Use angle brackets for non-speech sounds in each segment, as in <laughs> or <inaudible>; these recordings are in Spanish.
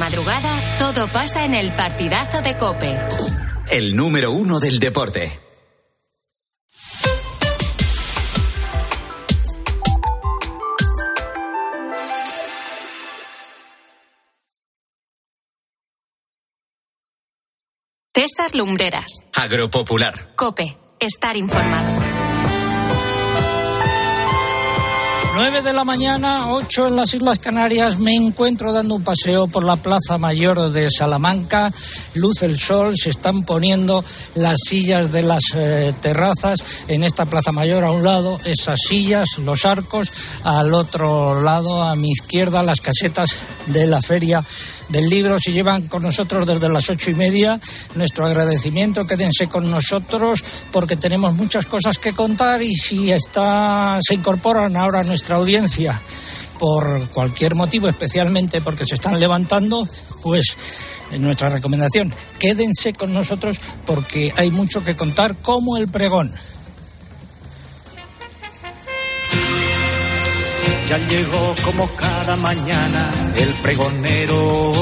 madrugada, todo pasa en el partidazo de Cope. El número uno del deporte. César Lumbreras. Agropopular. Cope. Estar informado. 9 de la mañana, 8 en las Islas Canarias, me encuentro dando un paseo por la Plaza Mayor de Salamanca. Luz el sol, se están poniendo las sillas de las eh, terrazas en esta Plaza Mayor a un lado, esas sillas, los arcos, al otro lado, a mi izquierda, las casetas de la feria del libro. Si llevan con nosotros desde las ocho y media, nuestro agradecimiento, quédense con nosotros porque tenemos muchas cosas que contar y si está, se incorporan ahora a nuestra audiencia por cualquier motivo, especialmente porque se están levantando, pues nuestra recomendación, quédense con nosotros porque hay mucho que contar como el pregón. Ya llegó como cada mañana el pregonero.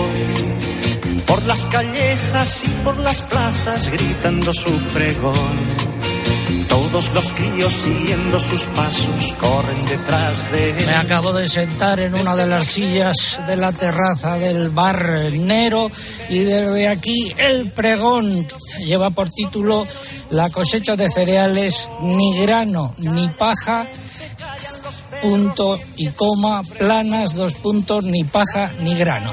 Por las callejas y por las plazas gritando su pregón. Todos los críos siguiendo sus pasos corren detrás de él. Me acabo de sentar en una de las sillas de la terraza del bar Nero y desde aquí el pregón lleva por título La cosecha de cereales, ni grano ni paja punto y coma, planas, dos puntos, ni paja ni grano.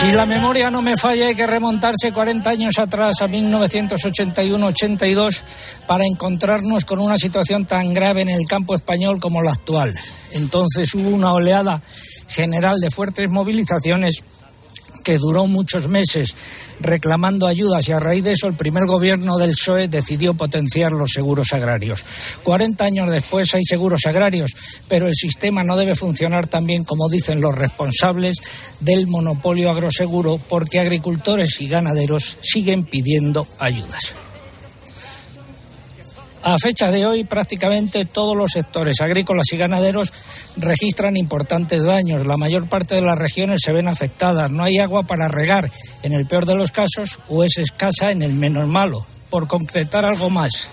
Si la memoria no me falla, hay que remontarse 40 años atrás, a 1981-82, para encontrarnos con una situación tan grave en el campo español como la actual. Entonces hubo una oleada general de fuertes movilizaciones que duró muchos meses reclamando ayudas y a raíz de eso el primer gobierno del PSOE decidió potenciar los seguros agrarios. 40 años después hay seguros agrarios, pero el sistema no debe funcionar tan bien como dicen los responsables del monopolio agroseguro porque agricultores y ganaderos siguen pidiendo ayudas. A fecha de hoy, prácticamente todos los sectores agrícolas y ganaderos registran importantes daños. La mayor parte de las regiones se ven afectadas. No hay agua para regar en el peor de los casos o es escasa en el menos malo. Por concretar algo más,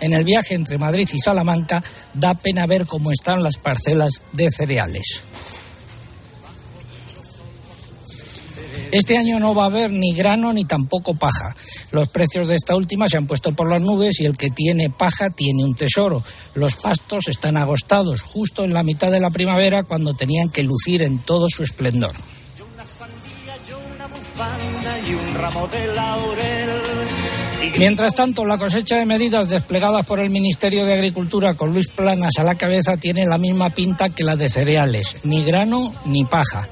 en el viaje entre Madrid y Salamanca da pena ver cómo están las parcelas de cereales. Este año no va a haber ni grano ni tampoco paja. Los precios de esta última se han puesto por las nubes y el que tiene paja tiene un tesoro. Los pastos están agostados justo en la mitad de la primavera cuando tenían que lucir en todo su esplendor. Mientras tanto, la cosecha de medidas desplegadas por el Ministerio de Agricultura con Luis Planas a la cabeza tiene la misma pinta que la de cereales, ni grano ni paja.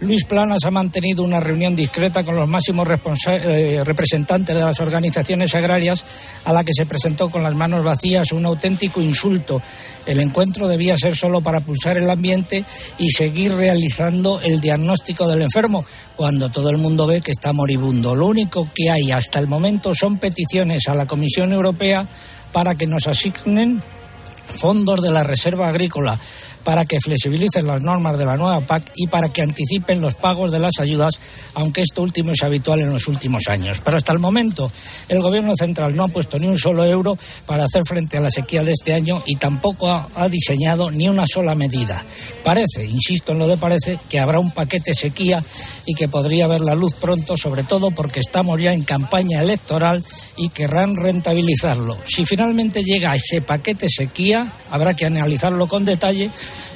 Luis Planas ha mantenido una reunión discreta con los máximos eh, representantes de las organizaciones agrarias a la que se presentó con las manos vacías un auténtico insulto. El encuentro debía ser solo para pulsar el ambiente y seguir realizando el diagnóstico del enfermo cuando todo el mundo ve que está moribundo. Lo único que hay hasta el momento son peticiones a la Comisión Europea para que nos asignen fondos de la Reserva Agrícola para que flexibilicen las normas de la nueva PAC y para que anticipen los pagos de las ayudas, aunque esto último es habitual en los últimos años. Pero hasta el momento el Gobierno central no ha puesto ni un solo euro para hacer frente a la sequía de este año y tampoco ha, diseñado ni una sola medida. Parece, insisto en lo de parece, que habrá un paquete sequía y que podría ver la luz pronto, sobre todo porque estamos ya en campaña electoral y querrán rentabilizarlo. Si finalmente llega ese paquete sequía, habrá que analizarlo con detalle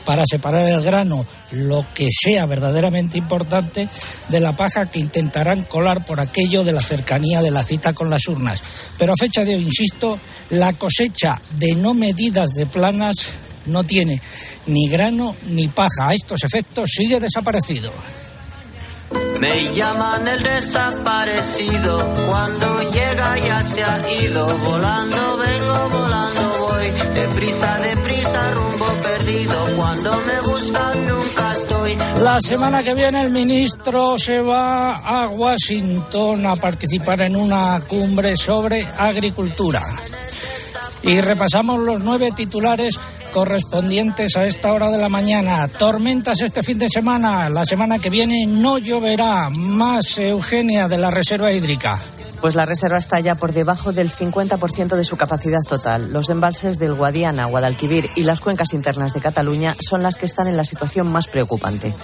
para separar el grano, lo que sea verdaderamente importante, de la paja que intentarán colar por aquello de la cercanía de la cita con las urnas. Pero a fecha de hoy, insisto, la cosecha de no medidas de planas no tiene ni grano ni paja. A estos efectos sigue desaparecido. Me llaman el desaparecido, cuando llega ya se ha ido, volando vengo, volando deprisa, deprisa, rumbo perdido, cuando me buscan nunca estoy. La semana que viene el ministro se va a Washington a participar en una cumbre sobre agricultura. Y repasamos los nueve titulares correspondientes a esta hora de la mañana. Tormentas este fin de semana. La semana que viene no lloverá. Más Eugenia de la Reserva Hídrica. Pues la reserva está ya por debajo del 50% de su capacidad total. Los embalses del Guadiana, Guadalquivir y las cuencas internas de Cataluña son las que están en la situación más preocupante.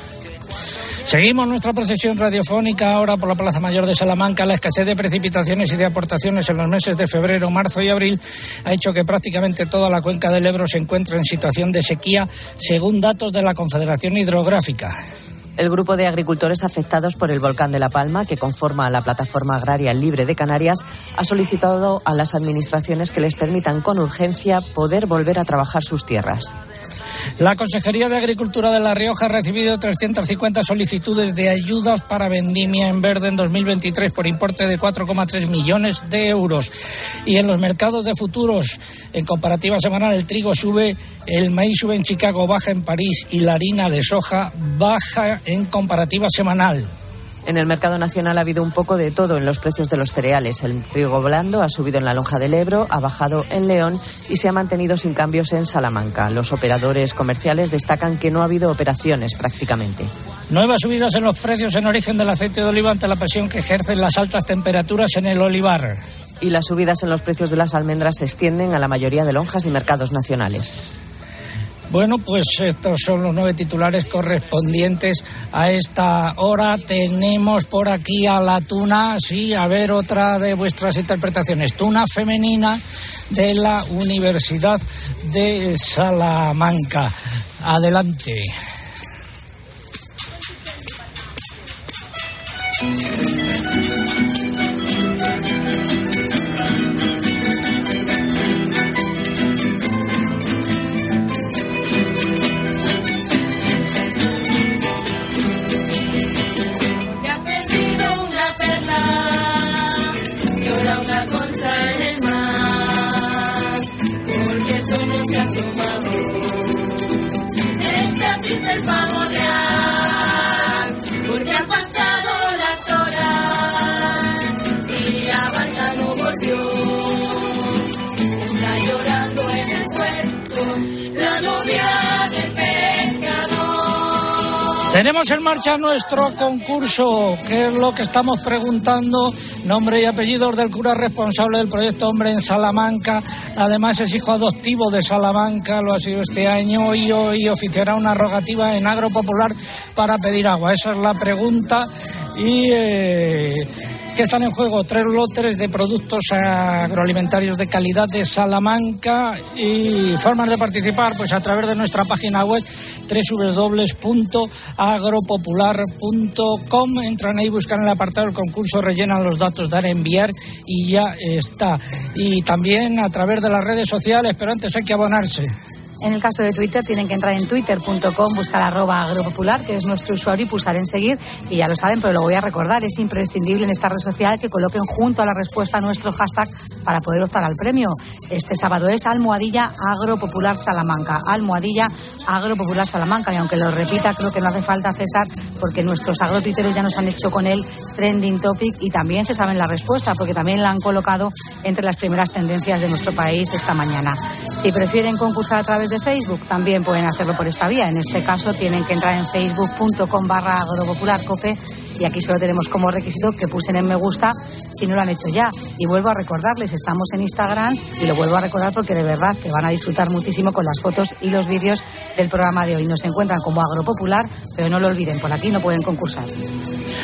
Seguimos nuestra procesión radiofónica ahora por la Plaza Mayor de Salamanca. La escasez de precipitaciones y de aportaciones en los meses de febrero, marzo y abril ha hecho que prácticamente toda la cuenca del Ebro se encuentre en situación de sequía, según datos de la Confederación Hidrográfica. El grupo de agricultores afectados por el volcán de La Palma, que conforma la Plataforma Agraria Libre de Canarias, ha solicitado a las administraciones que les permitan con urgencia poder volver a trabajar sus tierras. La Consejería de Agricultura de La Rioja ha recibido 350 solicitudes de ayudas para vendimia en verde en 2023 por importe de 4,3 millones de euros. Y en los mercados de futuros, en comparativa semanal, el trigo sube, el maíz sube en Chicago, baja en París y la harina de soja baja en comparativa semanal. En el mercado nacional ha habido un poco de todo en los precios de los cereales. El trigo blando ha subido en la lonja del Ebro, ha bajado en León y se ha mantenido sin cambios en Salamanca. Los operadores comerciales destacan que no ha habido operaciones prácticamente. Nuevas subidas en los precios en origen del aceite de oliva ante la presión que ejercen las altas temperaturas en el olivar. Y las subidas en los precios de las almendras se extienden a la mayoría de lonjas y mercados nacionales. Bueno, pues estos son los nueve titulares correspondientes a esta hora. Tenemos por aquí a la tuna, sí, a ver otra de vuestras interpretaciones. Tuna femenina de la Universidad de Salamanca. Adelante. Tenemos en marcha nuestro concurso, que es lo que estamos preguntando, nombre y apellidos del cura responsable del proyecto Hombre en Salamanca. Además es hijo adoptivo de Salamanca, lo ha sido este año y hoy oficiará una rogativa en Agro Popular para pedir agua. Esa es la pregunta y eh, que están en juego tres lotes de productos agroalimentarios de calidad de Salamanca y formas de participar pues a través de nuestra página web www.agropopular.com entran ahí, buscan el apartado del concurso, rellenan los datos, dar enviar y ya está. Y también a través de las redes sociales, pero antes hay que abonarse. En el caso de Twitter tienen que entrar en twitter.com, buscar arroba agropopular, que es nuestro usuario, y pulsar en seguir. Y ya lo saben, pero lo voy a recordar, es imprescindible en esta red social que coloquen junto a la respuesta nuestro hashtag para poder optar al premio. Este sábado es Almohadilla Agropopular Salamanca. Almohadilla Agropopular Salamanca. Y aunque lo repita, creo que no hace falta, César, porque nuestros agrotiteros ya nos han hecho con él trending topic y también se saben la respuesta, porque también la han colocado entre las primeras tendencias de nuestro país esta mañana. Si prefieren concursar a través de Facebook, también pueden hacerlo por esta vía. En este caso, tienen que entrar en facebook.com barra agropopularcope y aquí solo tenemos como requisito que pulsen en me gusta si no lo han hecho ya. Y vuelvo a recordarles, estamos en Instagram y lo vuelvo a recordar porque de verdad que van a disfrutar muchísimo con las fotos y los vídeos del programa de hoy. Nos encuentran como Agropopular, pero no lo olviden, por aquí no pueden concursar.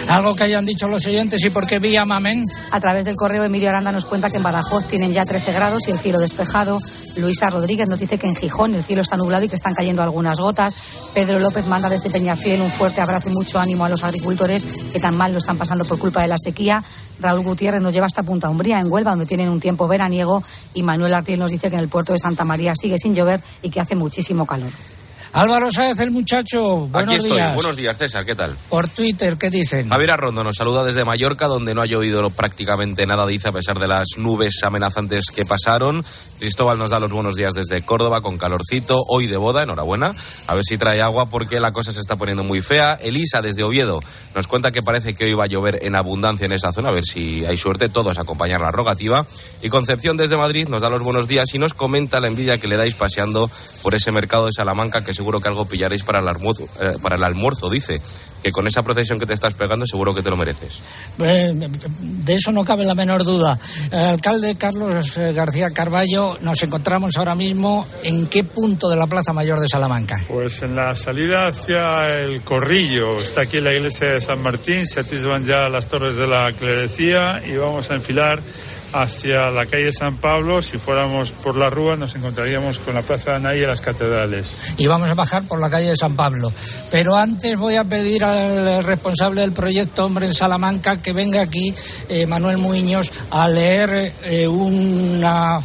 Algo que hayan dicho los oyentes y por qué vía Mamen. A través del correo Emilio Aranda nos cuenta que en Badajoz tienen ya 13 grados y el cielo despejado. Luisa Rodríguez nos dice que en Gijón el cielo está nublado y que están cayendo algunas gotas. Pedro López manda desde Peñafiel un fuerte abrazo y mucho ánimo a los agricultores que tan mal lo están pasando por culpa de la sequía. Raúl Gutiérrez nos lleva hasta Punta Umbría, en Huelva, donde tienen un tiempo veraniego. Y Manuel Artiel nos dice que en el puerto de Santa María sigue sin llover y que hace muchísimo calor. Álvaro Sáez, el muchacho, buenos Aquí estoy. días. Buenos días, César, ¿qué tal? Por Twitter, ¿qué dicen? Javier Arrondo nos saluda desde Mallorca, donde no ha llovido prácticamente nada, dice, a pesar de las nubes amenazantes que pasaron. Cristóbal nos da los buenos días desde Córdoba, con calorcito, hoy de boda, enhorabuena. A ver si trae agua, porque la cosa se está poniendo muy fea. Elisa, desde Oviedo, nos cuenta que parece que hoy va a llover en abundancia en esa zona, a ver si hay suerte todos a acompañar la rogativa. Y Concepción, desde Madrid, nos da los buenos días y nos comenta la envidia que le dais paseando por ese mercado de Salamanca, que seguro que algo pillaréis para el almuerzo, eh, para el almuerzo dice. Que con esa procesión que te estás pegando seguro que te lo mereces. Eh, de eso no cabe la menor duda. El alcalde Carlos eh, García Carballo, nos encontramos ahora mismo en qué punto de la Plaza Mayor de Salamanca. Pues en la salida hacia el Corrillo. Está aquí la iglesia de San Martín, se atisban ya las torres de la clerecía y vamos a enfilar hacia la calle San Pablo. Si fuéramos por la Rúa nos encontraríamos con la Plaza de Anaya y las catedrales. Y vamos a bajar por la calle de San Pablo. Pero antes voy a pedir al responsable del proyecto Hombre en Salamanca que venga aquí, eh, Manuel Muñoz, a leer eh, una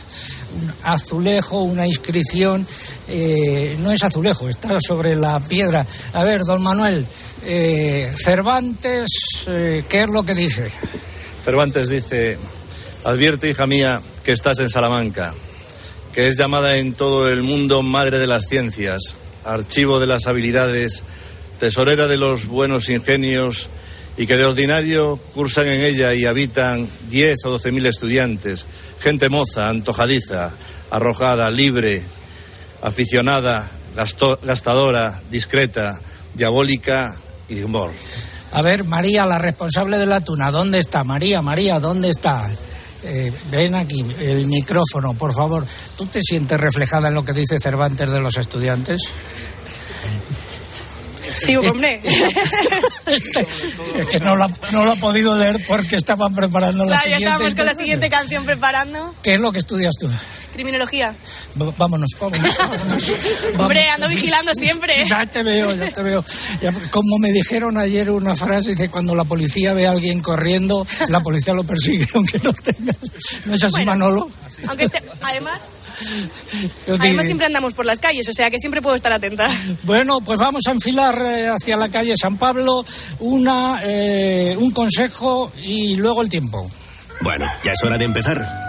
un azulejo, una inscripción, eh, no es azulejo, está sobre la piedra. A ver, don Manuel, eh, Cervantes, eh, ¿qué es lo que dice? Cervantes dice, advierte, hija mía, que estás en Salamanca, que es llamada en todo el mundo madre de las ciencias, archivo de las habilidades, tesorera de los buenos ingenios, y que de ordinario cursan en ella y habitan diez o doce mil estudiantes, gente moza, antojadiza, arrojada, libre, aficionada, gastadora, discreta, diabólica y de humor. A ver, María, la responsable de la tuna, ¿dónde está? María, María, ¿dónde está? Eh, ven aquí, el micrófono, por favor. ¿Tú te sientes reflejada en lo que dice Cervantes de los estudiantes? Sí, hombre. <laughs> es que no lo, no lo ha podido leer porque estaban preparando la Claro, ya siguiente. estábamos con la siguiente canción preparando. ¿Qué es lo que estudias tú? Criminología. V- Vámonos, vámonos. vámonos. <laughs> Hombre, Vamos. ando vigilando siempre. <laughs> Ya te veo, ya te veo. Ya, como me dijeron ayer una frase, dice, cuando la policía ve a alguien corriendo, la policía lo persigue, <laughs> aunque no tenga... ¿No es así, Bueno. Manolo? Aunque este, además, Yo además siempre andamos por las calles, o sea que siempre puedo estar atenta. Bueno, pues vamos a enfilar eh, hacia la calle San Pablo una, eh, un consejo y luego el tiempo. Bueno, ya es hora de empezar.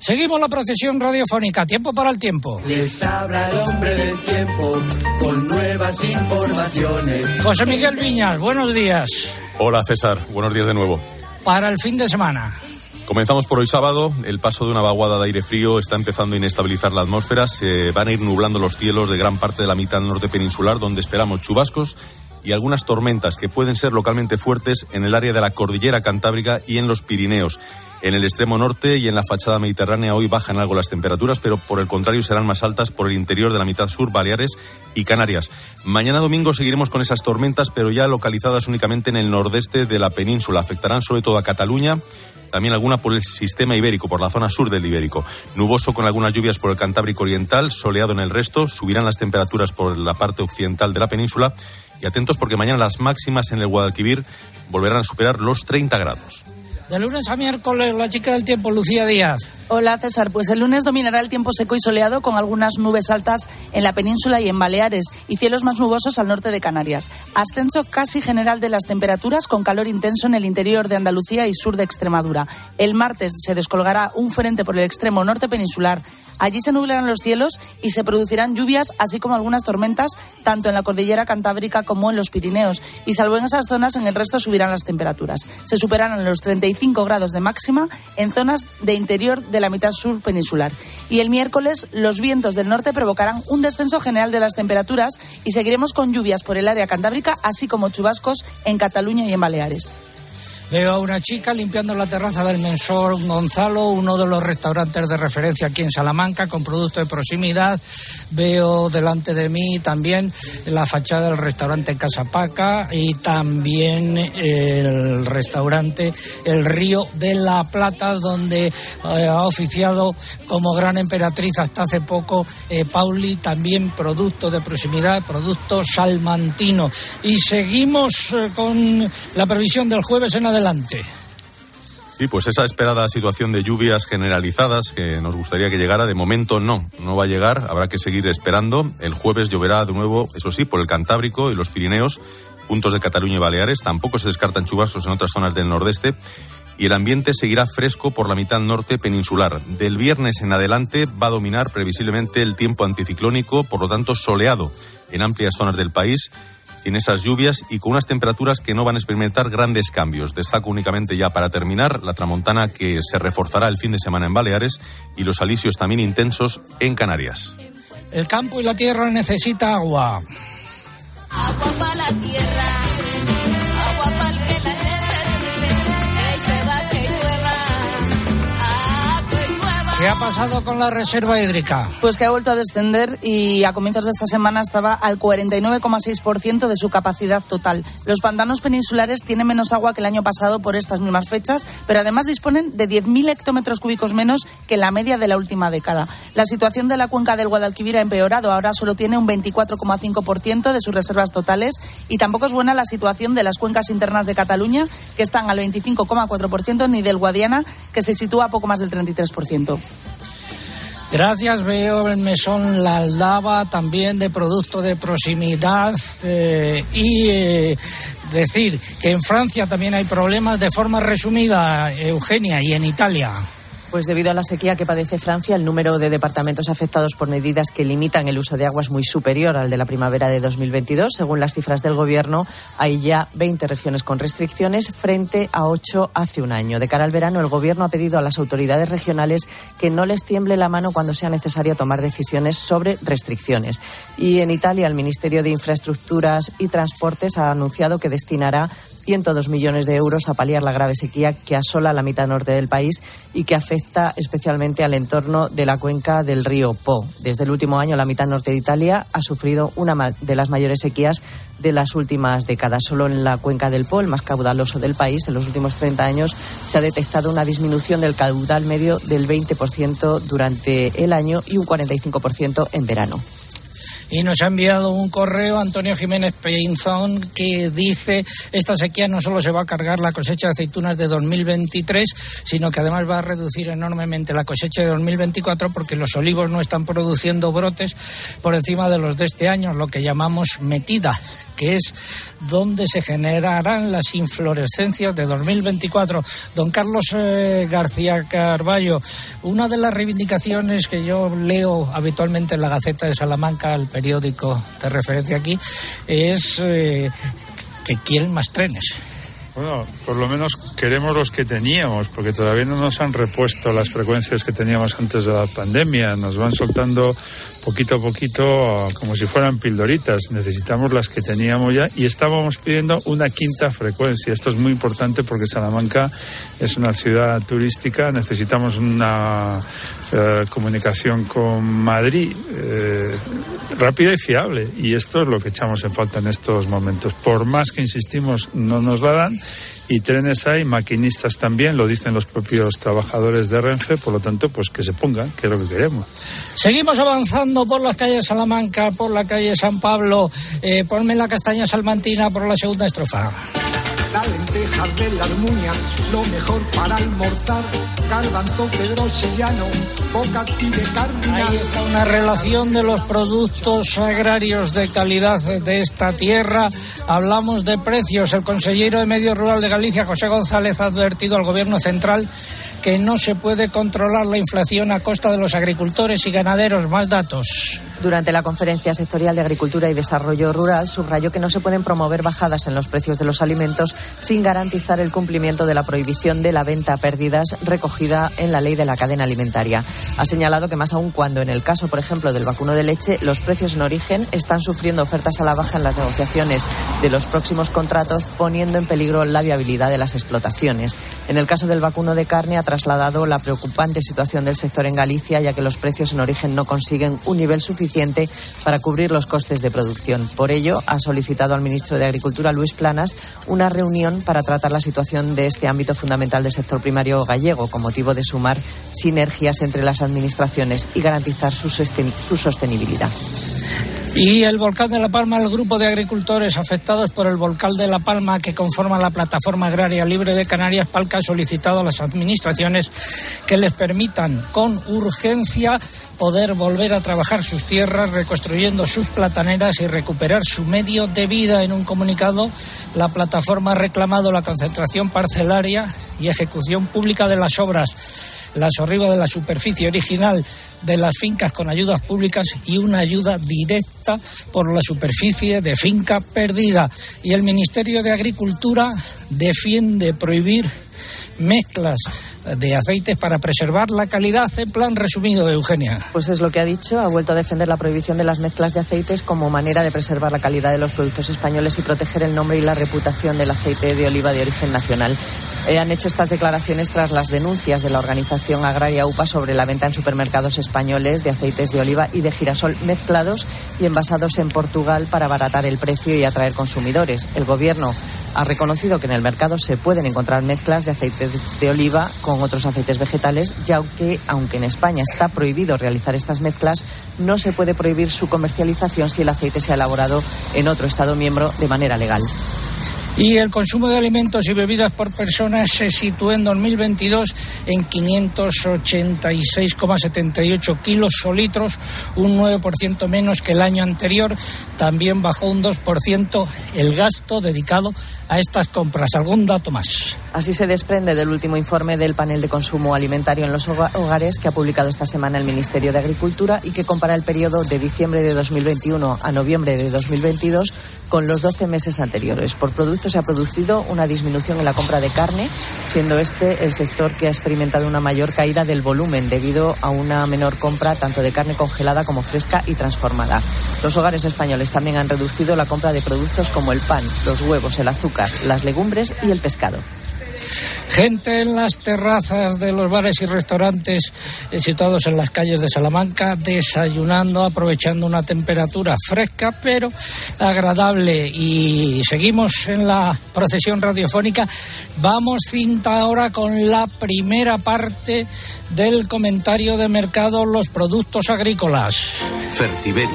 Seguimos la procesión radiofónica. Tiempo para el tiempo. Les habla el hombre del tiempo con nuevas informaciones. José Miguel Viñas, buenos días. Hola César, buenos días de nuevo. Para el fin de semana. Comenzamos por hoy sábado. El paso de una vaguada de aire frío está empezando a inestabilizar la atmósfera. Se van a ir nublando los cielos de gran parte de la mitad norte peninsular, donde esperamos chubascos y algunas tormentas que pueden ser localmente fuertes en el área de la cordillera cantábrica y en los Pirineos. En el extremo norte y en la fachada mediterránea hoy bajan algo las temperaturas, pero por el contrario serán más altas por el interior de la mitad sur, Baleares y Canarias. Mañana domingo seguiremos con esas tormentas, pero ya localizadas únicamente en el nordeste de la península. Afectarán sobre todo a Cataluña, también alguna por el sistema ibérico, por la zona sur del ibérico. Nuboso con algunas lluvias por el Cantábrico Oriental, soleado en el resto, subirán las temperaturas por la parte occidental de la península y atentos porque mañana las máximas en el Guadalquivir volverán a superar los 30 grados. De lunes a miércoles, la chica del tiempo, Lucía Díaz. Hola César, pues el lunes dominará el tiempo seco y soleado con algunas nubes altas en la península y en Baleares y cielos más nubosos al norte de Canarias. Ascenso casi general de las temperaturas con calor intenso en el interior de Andalucía y sur de Extremadura. El martes se descolgará un frente por el extremo norte peninsular. Allí se nublarán los cielos y se producirán lluvias, así como algunas tormentas, tanto en la cordillera cantábrica como en los Pirineos. Y salvo en esas zonas, en el resto subirán las temperaturas. Se superarán los 35 grados de máxima en zonas de interior de la mitad sur peninsular. Y el miércoles, los vientos del norte provocarán un descenso general de las temperaturas y seguiremos con lluvias por el área cantábrica, así como chubascos en Cataluña y en Baleares. Veo a una chica limpiando la terraza del Mensor Gonzalo, uno de los restaurantes de referencia aquí en Salamanca, con productos de proximidad. Veo delante de mí también la fachada del restaurante Casa Paca y también el restaurante El Río de la Plata, donde eh, ha oficiado como gran emperatriz hasta hace poco eh, Pauli, también producto de proximidad, producto salmantino. Y seguimos eh, con la previsión del jueves en adelante adelante. Sí, pues esa esperada situación de lluvias generalizadas que nos gustaría que llegara, de momento no, no va a llegar, habrá que seguir esperando. El jueves lloverá de nuevo, eso sí, por el Cantábrico y los Pirineos, puntos de Cataluña y Baleares. Tampoco se descartan chubascos en otras zonas del nordeste. Y el ambiente seguirá fresco por la mitad norte peninsular. Del viernes en adelante va a dominar previsiblemente el tiempo anticiclónico, por lo tanto soleado en amplias zonas del país sin esas lluvias y con unas temperaturas que no van a experimentar grandes cambios. Destaco únicamente ya para terminar la tramontana que se reforzará el fin de semana en Baleares y los alisios también intensos en Canarias. El campo y la tierra necesita agua. Agua para la tierra, ¿Qué ha pasado con la reserva hídrica? Pues que ha vuelto a descender y a comienzos de esta semana estaba al 49,6% de su capacidad total. Los pantanos peninsulares tienen menos agua que el año pasado por estas mismas fechas, pero además disponen de 10.000 hectómetros cúbicos menos que la media de la última década. La situación de la cuenca del Guadalquivir ha empeorado. Ahora solo tiene un 24,5% de sus reservas totales y tampoco es buena la situación de las cuencas internas de Cataluña, que están al 25,4%, ni del Guadiana, que se sitúa a poco más del 33%. Gracias, veo el mesón La Aldaba también de producto de proximidad eh, y eh, decir que en Francia también hay problemas de forma resumida, Eugenia, y en Italia. Pues debido a la sequía que padece Francia, el número de departamentos afectados por medidas que limitan el uso de agua es muy superior al de la primavera de 2022. Según las cifras del Gobierno, hay ya 20 regiones con restricciones frente a 8 hace un año. De cara al verano, el Gobierno ha pedido a las autoridades regionales que no les tiemble la mano cuando sea necesario tomar decisiones sobre restricciones. Y en Italia, el Ministerio de Infraestructuras y Transportes ha anunciado que destinará 102 millones de euros a paliar la grave sequía que asola la mitad norte del país y que afecta especialmente al entorno de la cuenca del río Po. Desde el último año, la mitad norte de Italia ha sufrido una de las mayores sequías de las últimas décadas. Solo en la cuenca del Po, el más caudaloso del país, en los últimos 30 años se ha detectado una disminución del caudal medio del 20% durante el año y un 45% en verano y nos ha enviado un correo Antonio Jiménez Peinzón que dice esta sequía no solo se va a cargar la cosecha de aceitunas de 2023, sino que además va a reducir enormemente la cosecha de 2024 porque los olivos no están produciendo brotes por encima de los de este año, lo que llamamos metida que es donde se generarán las inflorescencias de 2024. Don Carlos eh, García Carballo, una de las reivindicaciones que yo leo habitualmente en la Gaceta de Salamanca, el periódico de referencia aquí, es eh, que quieren más trenes. Bueno, por lo menos queremos los que teníamos, porque todavía no nos han repuesto las frecuencias que teníamos antes de la pandemia. Nos van soltando poquito a poquito como si fueran pildoritas. Necesitamos las que teníamos ya y estábamos pidiendo una quinta frecuencia. Esto es muy importante porque Salamanca es una ciudad turística. Necesitamos una eh, comunicación con Madrid eh, rápida y fiable. Y esto es lo que echamos en falta en estos momentos. Por más que insistimos, no nos la dan. Y trenes hay, maquinistas también, lo dicen los propios trabajadores de Renfe, por lo tanto, pues que se pongan, que es lo que queremos. Seguimos avanzando por las calles Salamanca, por la calle San Pablo, eh, ponme la castaña salmantina por la segunda estrofa la lenteja de la almuña, lo mejor para almorzar, garbanzo pedrosillano, bocati de carne. Ahí está una relación de los productos agrarios de calidad de esta tierra. Hablamos de precios. El consejero de Medio Rural de Galicia, José González, ha advertido al Gobierno central que no se puede controlar la inflación a costa de los agricultores y ganaderos. Más datos. Durante la conferencia sectorial de Agricultura y Desarrollo Rural subrayó que no se pueden promover bajadas en los precios de los alimentos sin garantizar el cumplimiento de la prohibición de la venta a pérdidas recogida en la ley de la cadena alimentaria. Ha señalado que más aún cuando en el caso, por ejemplo, del vacuno de leche, los precios en origen están sufriendo ofertas a la baja en las negociaciones de los próximos contratos, poniendo en peligro la viabilidad de las explotaciones. En el caso del vacuno de carne ha trasladado la preocupante situación del sector en Galicia, ya que los precios en origen no consiguen un nivel suficiente para cubrir los costes de producción. Por ello, ha solicitado al ministro de Agricultura, Luis Planas, una reunión para tratar la situación de este ámbito fundamental del sector primario gallego, con motivo de sumar sinergias entre las administraciones y garantizar su, su sostenibilidad. Y el volcán de La Palma, el grupo de agricultores afectados por el volcán de La Palma que conforma la plataforma agraria libre de Canarias, Palca, ha solicitado a las administraciones que les permitan con urgencia poder volver a trabajar sus tierras, reconstruyendo sus plataneras y recuperar su medio de vida. En un comunicado, la plataforma ha reclamado la concentración parcelaria y ejecución pública de las obras la sorriba de la superficie original de las fincas con ayudas públicas y una ayuda directa por la superficie de finca perdida. Y el Ministerio de Agricultura defiende prohibir mezclas de aceites para preservar la calidad plan resumido, Eugenia. Pues es lo que ha dicho. Ha vuelto a defender la prohibición de las mezclas de aceites como manera de preservar la calidad de los productos españoles y proteger el nombre y la reputación del aceite de oliva de origen nacional. Eh, han hecho estas declaraciones tras las denuncias de la organización agraria UPA sobre la venta en supermercados españoles de aceites de oliva y de girasol mezclados y envasados en Portugal para abaratar el precio y atraer consumidores. El gobierno ha reconocido que en el mercado se pueden encontrar mezclas de aceite de oliva con otros aceites vegetales, ya que, aunque en España está prohibido realizar estas mezclas, no se puede prohibir su comercialización si el aceite se ha elaborado en otro Estado miembro de manera legal. Y el consumo de alimentos y bebidas por persona se situó en 2022 en 586,78 kilos solitros, un 9% menos que el año anterior. También bajó un 2% el gasto dedicado a estas compras. ¿Algún dato más? Así se desprende del último informe del panel de consumo alimentario en los hogares que ha publicado esta semana el Ministerio de Agricultura y que compara el periodo de diciembre de 2021 a noviembre de 2022 con los 12 meses anteriores. Por producto se ha producido una disminución en la compra de carne, siendo este el sector que ha experimentado una mayor caída del volumen debido a una menor compra tanto de carne congelada como fresca y transformada. Los hogares españoles también han reducido la compra de productos como el pan, los huevos, el azúcar, las legumbres y el pescado. Gente en las terrazas de los bares y restaurantes eh, situados en las calles de Salamanca desayunando, aprovechando una temperatura fresca pero agradable. Y seguimos en la procesión radiofónica. Vamos cinta ahora con la primera parte del comentario de mercado Los productos agrícolas. Fertiberia,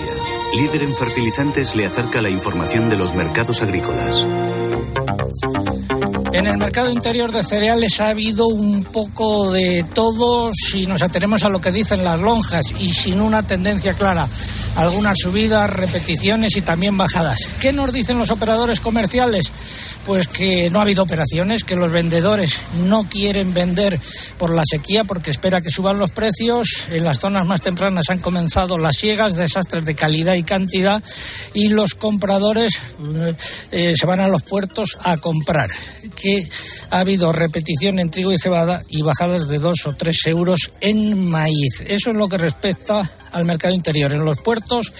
líder en fertilizantes, le acerca la información de los mercados agrícolas. En el mercado interior de cereales ha habido un poco de todo si nos atenemos a lo que dicen las lonjas y sin una tendencia clara. Algunas subidas, repeticiones y también bajadas. ¿Qué nos dicen los operadores comerciales? Pues que no ha habido operaciones, que los vendedores no quieren vender por la sequía porque espera que suban los precios. En las zonas más tempranas han comenzado las siegas, desastres de calidad y cantidad y los compradores eh, se van a los puertos a comprar que ha habido repetición en trigo y cebada y bajadas de dos o tres euros en maíz. Eso es lo que respecta al mercado interior. En los puertos,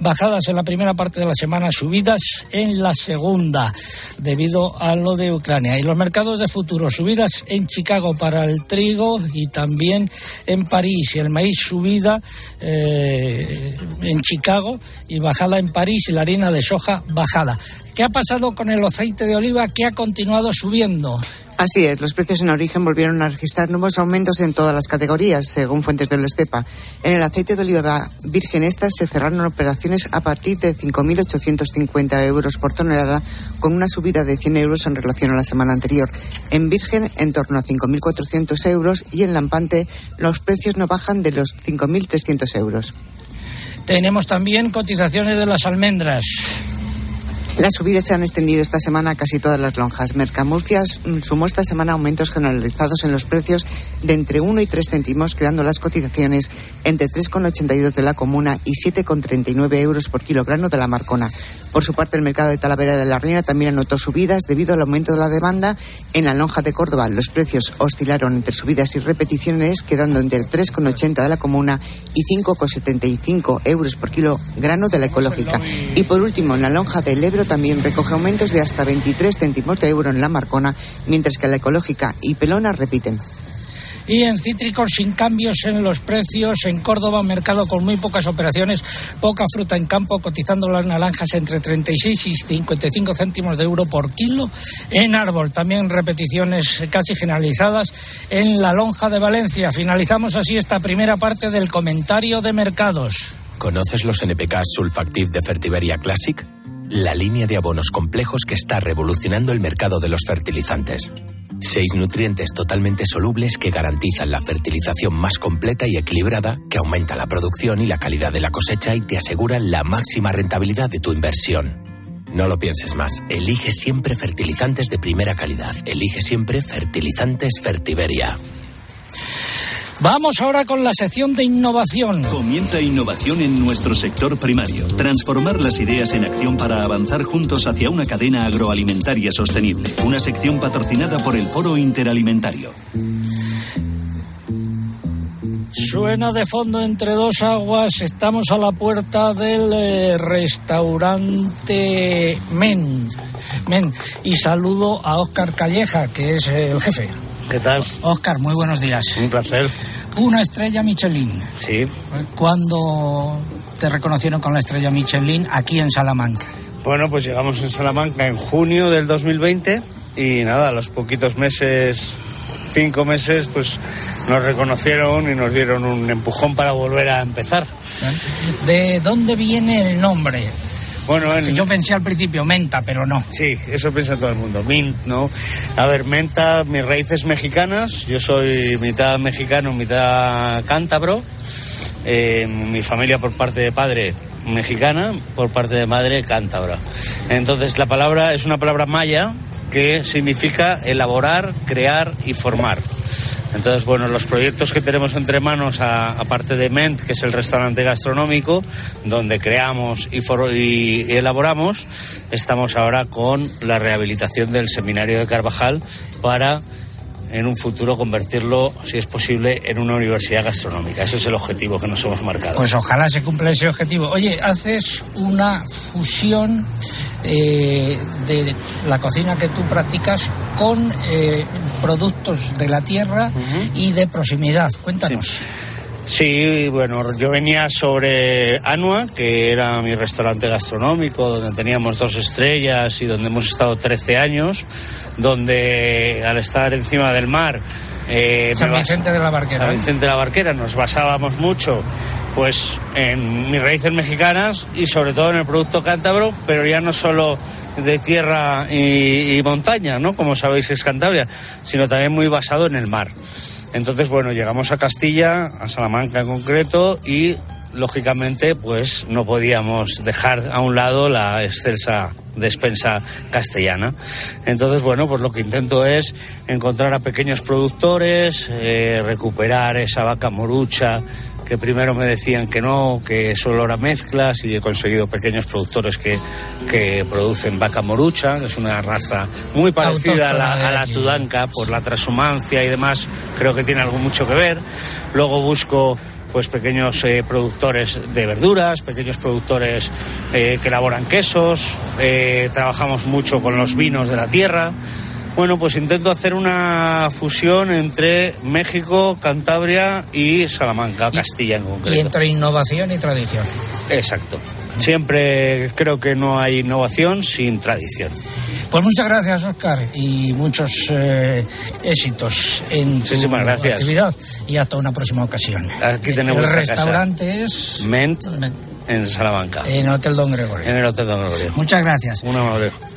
bajadas en la primera parte de la semana, subidas en la segunda, debido a lo de Ucrania. Y los mercados de futuro, subidas en Chicago para el trigo y también en París. Y el maíz subida eh, en Chicago y bajada en París y la harina de soja bajada. ¿Qué ha pasado con el aceite de oliva que ha continuado subiendo? Así es, los precios en origen volvieron a registrar nuevos aumentos en todas las categorías, según fuentes del Estepa. En el aceite de oliva virgen estas se cerraron operaciones a partir de 5.850 euros por tonelada, con una subida de 100 euros en relación a la semana anterior. En virgen, en torno a 5.400 euros y en lampante, los precios no bajan de los 5.300 euros. Tenemos también cotizaciones de las almendras. Las subidas se han extendido esta semana a casi todas las lonjas. Mercamurcia mm, sumó esta semana aumentos generalizados en los precios de entre 1 y 3 céntimos, quedando las cotizaciones entre 3,82 de la comuna y 7,39 euros por kilogramo de la Marcona. Por su parte, el mercado de Talavera de la Reina también anotó subidas debido al aumento de la demanda. En la lonja de Córdoba, los precios oscilaron entre subidas y repeticiones, quedando entre 3,80 de la comuna y 5,75 euros por kilo grano de la ecológica. Y por último, en la lonja del Ebro también recoge aumentos de hasta 23 céntimos de euro en la Marcona, mientras que la ecológica y Pelona repiten. Y en cítricos sin cambios en los precios. En Córdoba, mercado con muy pocas operaciones, poca fruta en campo, cotizando las naranjas entre 36 y 55 céntimos de euro por kilo en árbol. También repeticiones casi generalizadas en la lonja de Valencia. Finalizamos así esta primera parte del comentario de mercados. ¿Conoces los NPK Sulfactive de Fertiberia Classic? La línea de abonos complejos que está revolucionando el mercado de los fertilizantes. Seis nutrientes totalmente solubles que garantizan la fertilización más completa y equilibrada, que aumenta la producción y la calidad de la cosecha y te aseguran la máxima rentabilidad de tu inversión. No lo pienses más. Elige siempre fertilizantes de primera calidad. Elige siempre fertilizantes Fertiberia. Vamos ahora con la sección de innovación. Comienza innovación en nuestro sector primario. Transformar las ideas en acción para avanzar juntos hacia una cadena agroalimentaria sostenible. Una sección patrocinada por el Foro Interalimentario. Suena de fondo entre dos aguas. Estamos a la puerta del eh, restaurante Men. Men. Y saludo a Óscar Calleja, que es eh, el jefe. ¿Qué tal? Óscar, muy buenos días. Un placer. Una estrella Michelin. Sí. ¿Cuándo te reconocieron con la estrella Michelin aquí en Salamanca? Bueno, pues llegamos en Salamanca en junio del 2020 y nada, a los poquitos meses, cinco meses, pues nos reconocieron y nos dieron un empujón para volver a empezar. ¿De dónde viene el nombre? Bueno, Que yo pensé al principio menta, pero no. Sí, eso piensa todo el mundo. Mint, ¿no? A ver, menta, mis raíces mexicanas. Yo soy mitad mexicano, mitad cántabro. Eh, mi familia por parte de padre mexicana, por parte de madre cántabra. Entonces la palabra es una palabra maya que significa elaborar, crear y formar. Entonces, bueno, los proyectos que tenemos entre manos, aparte de Ment, que es el restaurante gastronómico, donde creamos y, for- y elaboramos, estamos ahora con la rehabilitación del seminario de Carvajal para en un futuro convertirlo, si es posible, en una universidad gastronómica. Ese es el objetivo que nos hemos marcado. Pues ojalá se cumpla ese objetivo. Oye, haces una fusión eh, de la cocina que tú practicas con eh, productos de la tierra y de proximidad. Cuéntanos. Sí, bueno, yo venía sobre Anua, que era mi restaurante gastronómico, donde teníamos dos estrellas y donde hemos estado 13 años, donde al estar encima del mar... eh, San Vicente de la Barquera. San Vicente de la Barquera, nos basábamos mucho pues en mis raíces mexicanas y sobre todo en el producto cántabro, pero ya no solo de tierra y, montaña, ¿no? Como sabéis es Cantabria, sino también muy basado en el mar. Entonces, bueno, llegamos a Castilla, a Salamanca en concreto, y lógicamente, pues no podíamos dejar a un lado la excelsa despensa castellana. Entonces, bueno, pues lo que intento es encontrar a pequeños productores, eh, recuperar esa vaca morucha que primero me decían que no, que solo era mezclas y he conseguido pequeños productores que, que producen vaca morucha, que es una raza muy parecida a la, a la tudanca por la transhumancia y demás, creo que tiene algo mucho que ver. Luego busco pues pequeños eh, productores de verduras, pequeños productores eh, que elaboran quesos, eh, trabajamos mucho con los vinos de la tierra. Bueno, pues intento hacer una fusión entre México, Cantabria y Salamanca, Castilla en Y concreto. entre innovación y tradición. Exacto. Siempre creo que no hay innovación sin tradición. Pues muchas gracias, Oscar, y muchos eh, éxitos en tu Muchísimas gracias. actividad. Y hasta una próxima ocasión. Aquí tenemos El restaurante es Ment en Salamanca. en Hotel Don Gregorio. En el Hotel Don Gregorio. Muchas gracias. Un amable.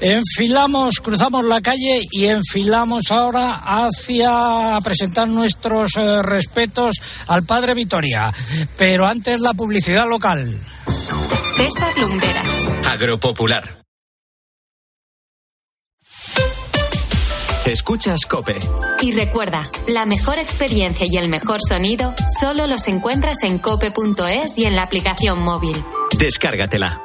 Enfilamos, cruzamos la calle y enfilamos ahora hacia presentar nuestros eh, respetos al padre Vitoria. Pero antes la publicidad local. César Lumberas. Agropopular. Escuchas Cope. Y recuerda, la mejor experiencia y el mejor sonido solo los encuentras en cope.es y en la aplicación móvil. Descárgatela.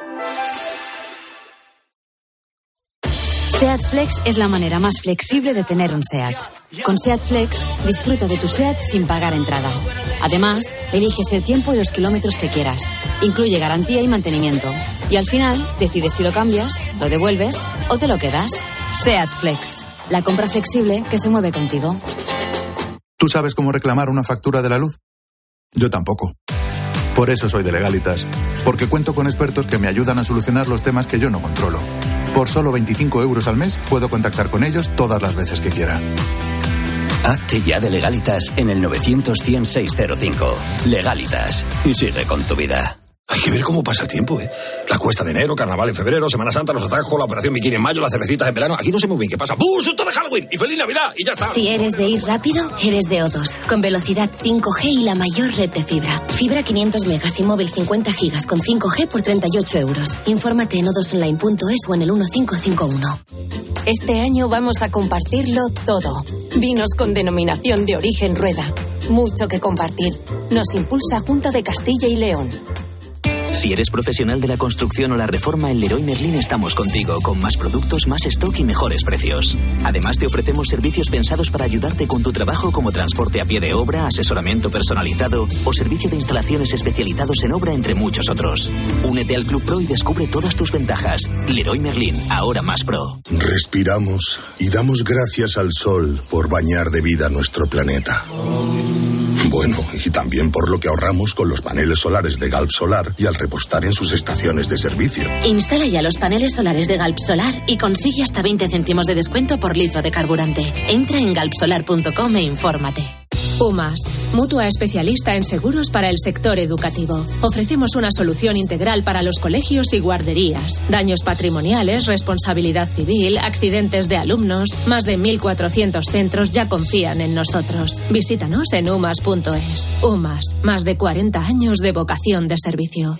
SEAT Flex es la manera más flexible de tener un SEAT. Con SEAT Flex, disfruta de tu SEAT sin pagar entrada. Además, eliges el tiempo y los kilómetros que quieras. Incluye garantía y mantenimiento. Y al final, decides si lo cambias, lo devuelves o te lo quedas. SEAT Flex, la compra flexible que se mueve contigo. ¿Tú sabes cómo reclamar una factura de la luz? Yo tampoco. Por eso soy de Legalitas, porque cuento con expertos que me ayudan a solucionar los temas que yo no controlo. Por solo 25 euros al mes puedo contactar con ellos todas las veces que quiera. Hazte ya de Legalitas en el 900 100 605. Legalitas. Y sigue con tu vida. Hay que ver cómo pasa el tiempo, ¿eh? La cuesta de enero, carnaval en febrero, Semana Santa, los atajos, la operación bikini en mayo, las cervecitas en verano. Aquí no sé muy bien qué pasa. ¡Bum! ¡Susto de Halloween! ¡Y feliz Navidad! ¡Y ya está! Si eres de ir rápido, eres de O2, con velocidad 5G y la mayor red de fibra. Fibra 500 megas y móvil 50 gigas con 5G por 38 euros. Infórmate en odosonline.es o en el 1551. Este año vamos a compartirlo todo. Vinos con denominación de origen rueda. Mucho que compartir. Nos impulsa Junta de Castilla y León. Si eres profesional de la construcción o la reforma, en Leroy Merlin estamos contigo, con más productos, más stock y mejores precios. Además, te ofrecemos servicios pensados para ayudarte con tu trabajo, como transporte a pie de obra, asesoramiento personalizado o servicio de instalaciones especializados en obra, entre muchos otros. Únete al Club Pro y descubre todas tus ventajas. Leroy Merlin, ahora más pro. Respiramos y damos gracias al sol por bañar de vida nuestro planeta. Bueno, y también por lo que ahorramos con los paneles solares de Galp Solar y al repostar en sus estaciones de servicio. Instala ya los paneles solares de Galp Solar y consigue hasta 20 céntimos de descuento por litro de carburante. Entra en galpsolar.com e infórmate. UMAS, mutua especialista en seguros para el sector educativo. Ofrecemos una solución integral para los colegios y guarderías. Daños patrimoniales, responsabilidad civil, accidentes de alumnos. Más de 1.400 centros ya confían en nosotros. Visítanos en umas.es. UMAS, más de 40 años de vocación de servicio.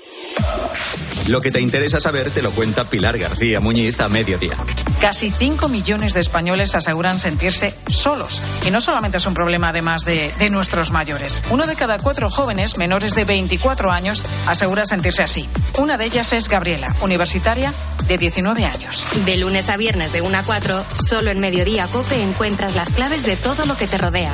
Lo que te interesa saber te lo cuenta Pilar García Muñiz a mediodía. Casi 5 millones de españoles aseguran sentirse solos. Y no solamente es un problema además de, de, nuestros mayores. Uno de cada cuatro jóvenes menores de 24 años asegura sentirse así. Una de ellas es Gabriela, universitaria de 19 años. De lunes a viernes de 1 a 4, solo en Mediodía Cope encuentras las claves de todo lo que te rodea.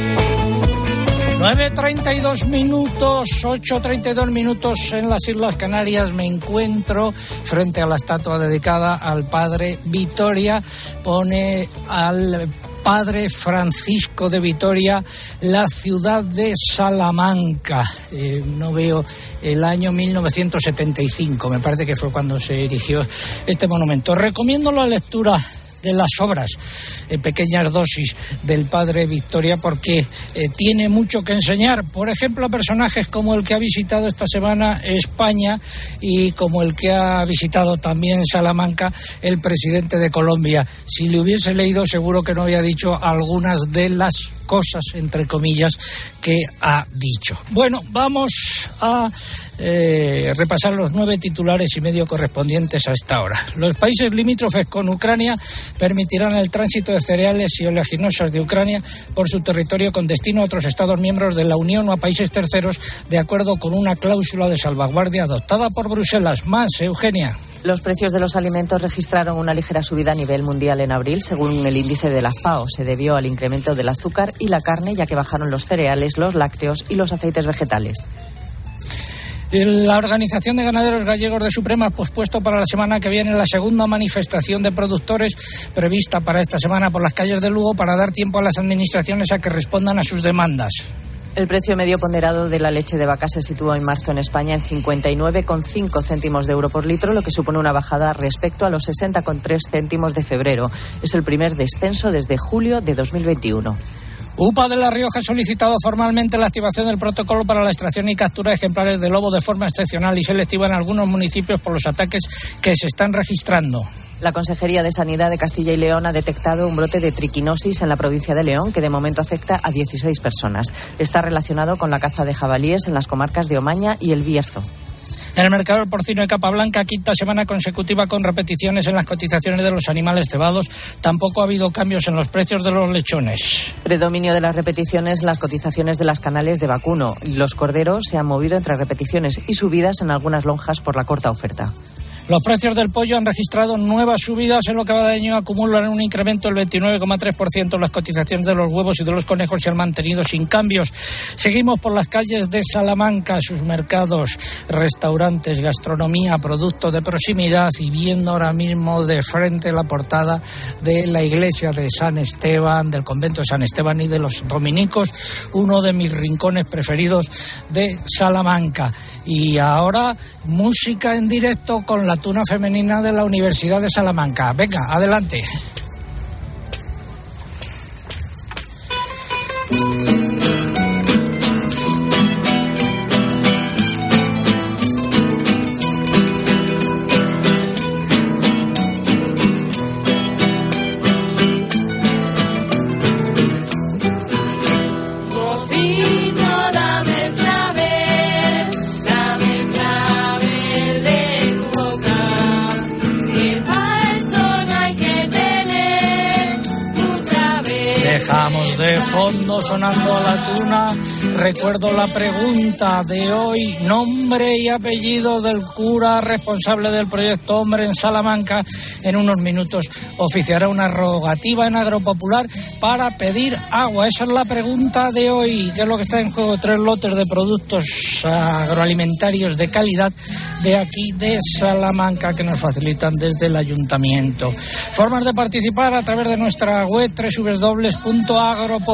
9.32 minutos, 8.32 minutos en las Islas Canarias. Me encuentro frente a la estatua dedicada al padre Vitoria. Pone al padre Francisco de Vitoria la ciudad de Salamanca. Eh, no veo el año 1975, me parece que fue cuando se erigió este monumento. Recomiendo la lectura de las obras en pequeñas dosis del padre Victoria porque eh, tiene mucho que enseñar. Por ejemplo, a personajes como el que ha visitado esta semana España y como el que ha visitado también Salamanca el presidente de Colombia. Si le hubiese leído seguro que no había dicho algunas de las cosas, entre comillas, que ha dicho. Bueno, vamos a eh, repasar los nueve titulares y medio correspondientes a esta hora. Los países limítrofes con Ucrania permitirán el tránsito de cereales y oleaginosas de Ucrania por su territorio con destino a otros Estados miembros de la Unión o a países terceros, de acuerdo con una cláusula de salvaguardia adoptada por Bruselas. Más, Eugenia. Los precios de los alimentos registraron una ligera subida a nivel mundial en abril, según el índice de la FAO. Se debió al incremento del azúcar y la carne, ya que bajaron los cereales, los lácteos y los aceites vegetales. La Organización de Ganaderos Gallegos de Suprema ha pospuesto para la semana que viene la segunda manifestación de productores prevista para esta semana por las calles de Lugo para dar tiempo a las administraciones a que respondan a sus demandas. El precio medio ponderado de la leche de vaca se situó en marzo en España en 59,5 céntimos de euro por litro, lo que supone una bajada respecto a los 60,3 céntimos de febrero. Es el primer descenso desde julio de 2021. UPA de La Rioja ha solicitado formalmente la activación del protocolo para la extracción y captura de ejemplares de lobo de forma excepcional y selectiva en algunos municipios por los ataques que se están registrando. La Consejería de Sanidad de Castilla y León ha detectado un brote de triquinosis en la provincia de León que de momento afecta a 16 personas. Está relacionado con la caza de jabalíes en las comarcas de Omaña y El Bierzo. En el mercado del porcino de capa blanca, quinta semana consecutiva con repeticiones en las cotizaciones de los animales cebados. Tampoco ha habido cambios en los precios de los lechones. Predominio de las repeticiones, las cotizaciones de las canales de vacuno. Los corderos se han movido entre repeticiones y subidas en algunas lonjas por la corta oferta. Los precios del pollo han registrado nuevas subidas en lo que va de año acumulan un incremento del 29,3%. Las cotizaciones de los huevos y de los conejos se han mantenido sin cambios. Seguimos por las calles de Salamanca, sus mercados, restaurantes, gastronomía, productos de proximidad y viendo ahora mismo de frente la portada de la iglesia de San Esteban, del convento de San Esteban y de los dominicos, uno de mis rincones preferidos de Salamanca. Y ahora música en directo con la tuna femenina de la Universidad de Salamanca. Venga, adelante. Fondo sonando a la tuna. Recuerdo la pregunta de hoy, nombre y apellido del cura responsable del proyecto Hombre en Salamanca. En unos minutos oficiará una rogativa en Agropopular para pedir agua. Esa es la pregunta de hoy, que es lo que está en juego. Tres lotes de productos agroalimentarios de calidad de aquí de Salamanca que nos facilitan desde el ayuntamiento. Formas de participar a través de nuestra web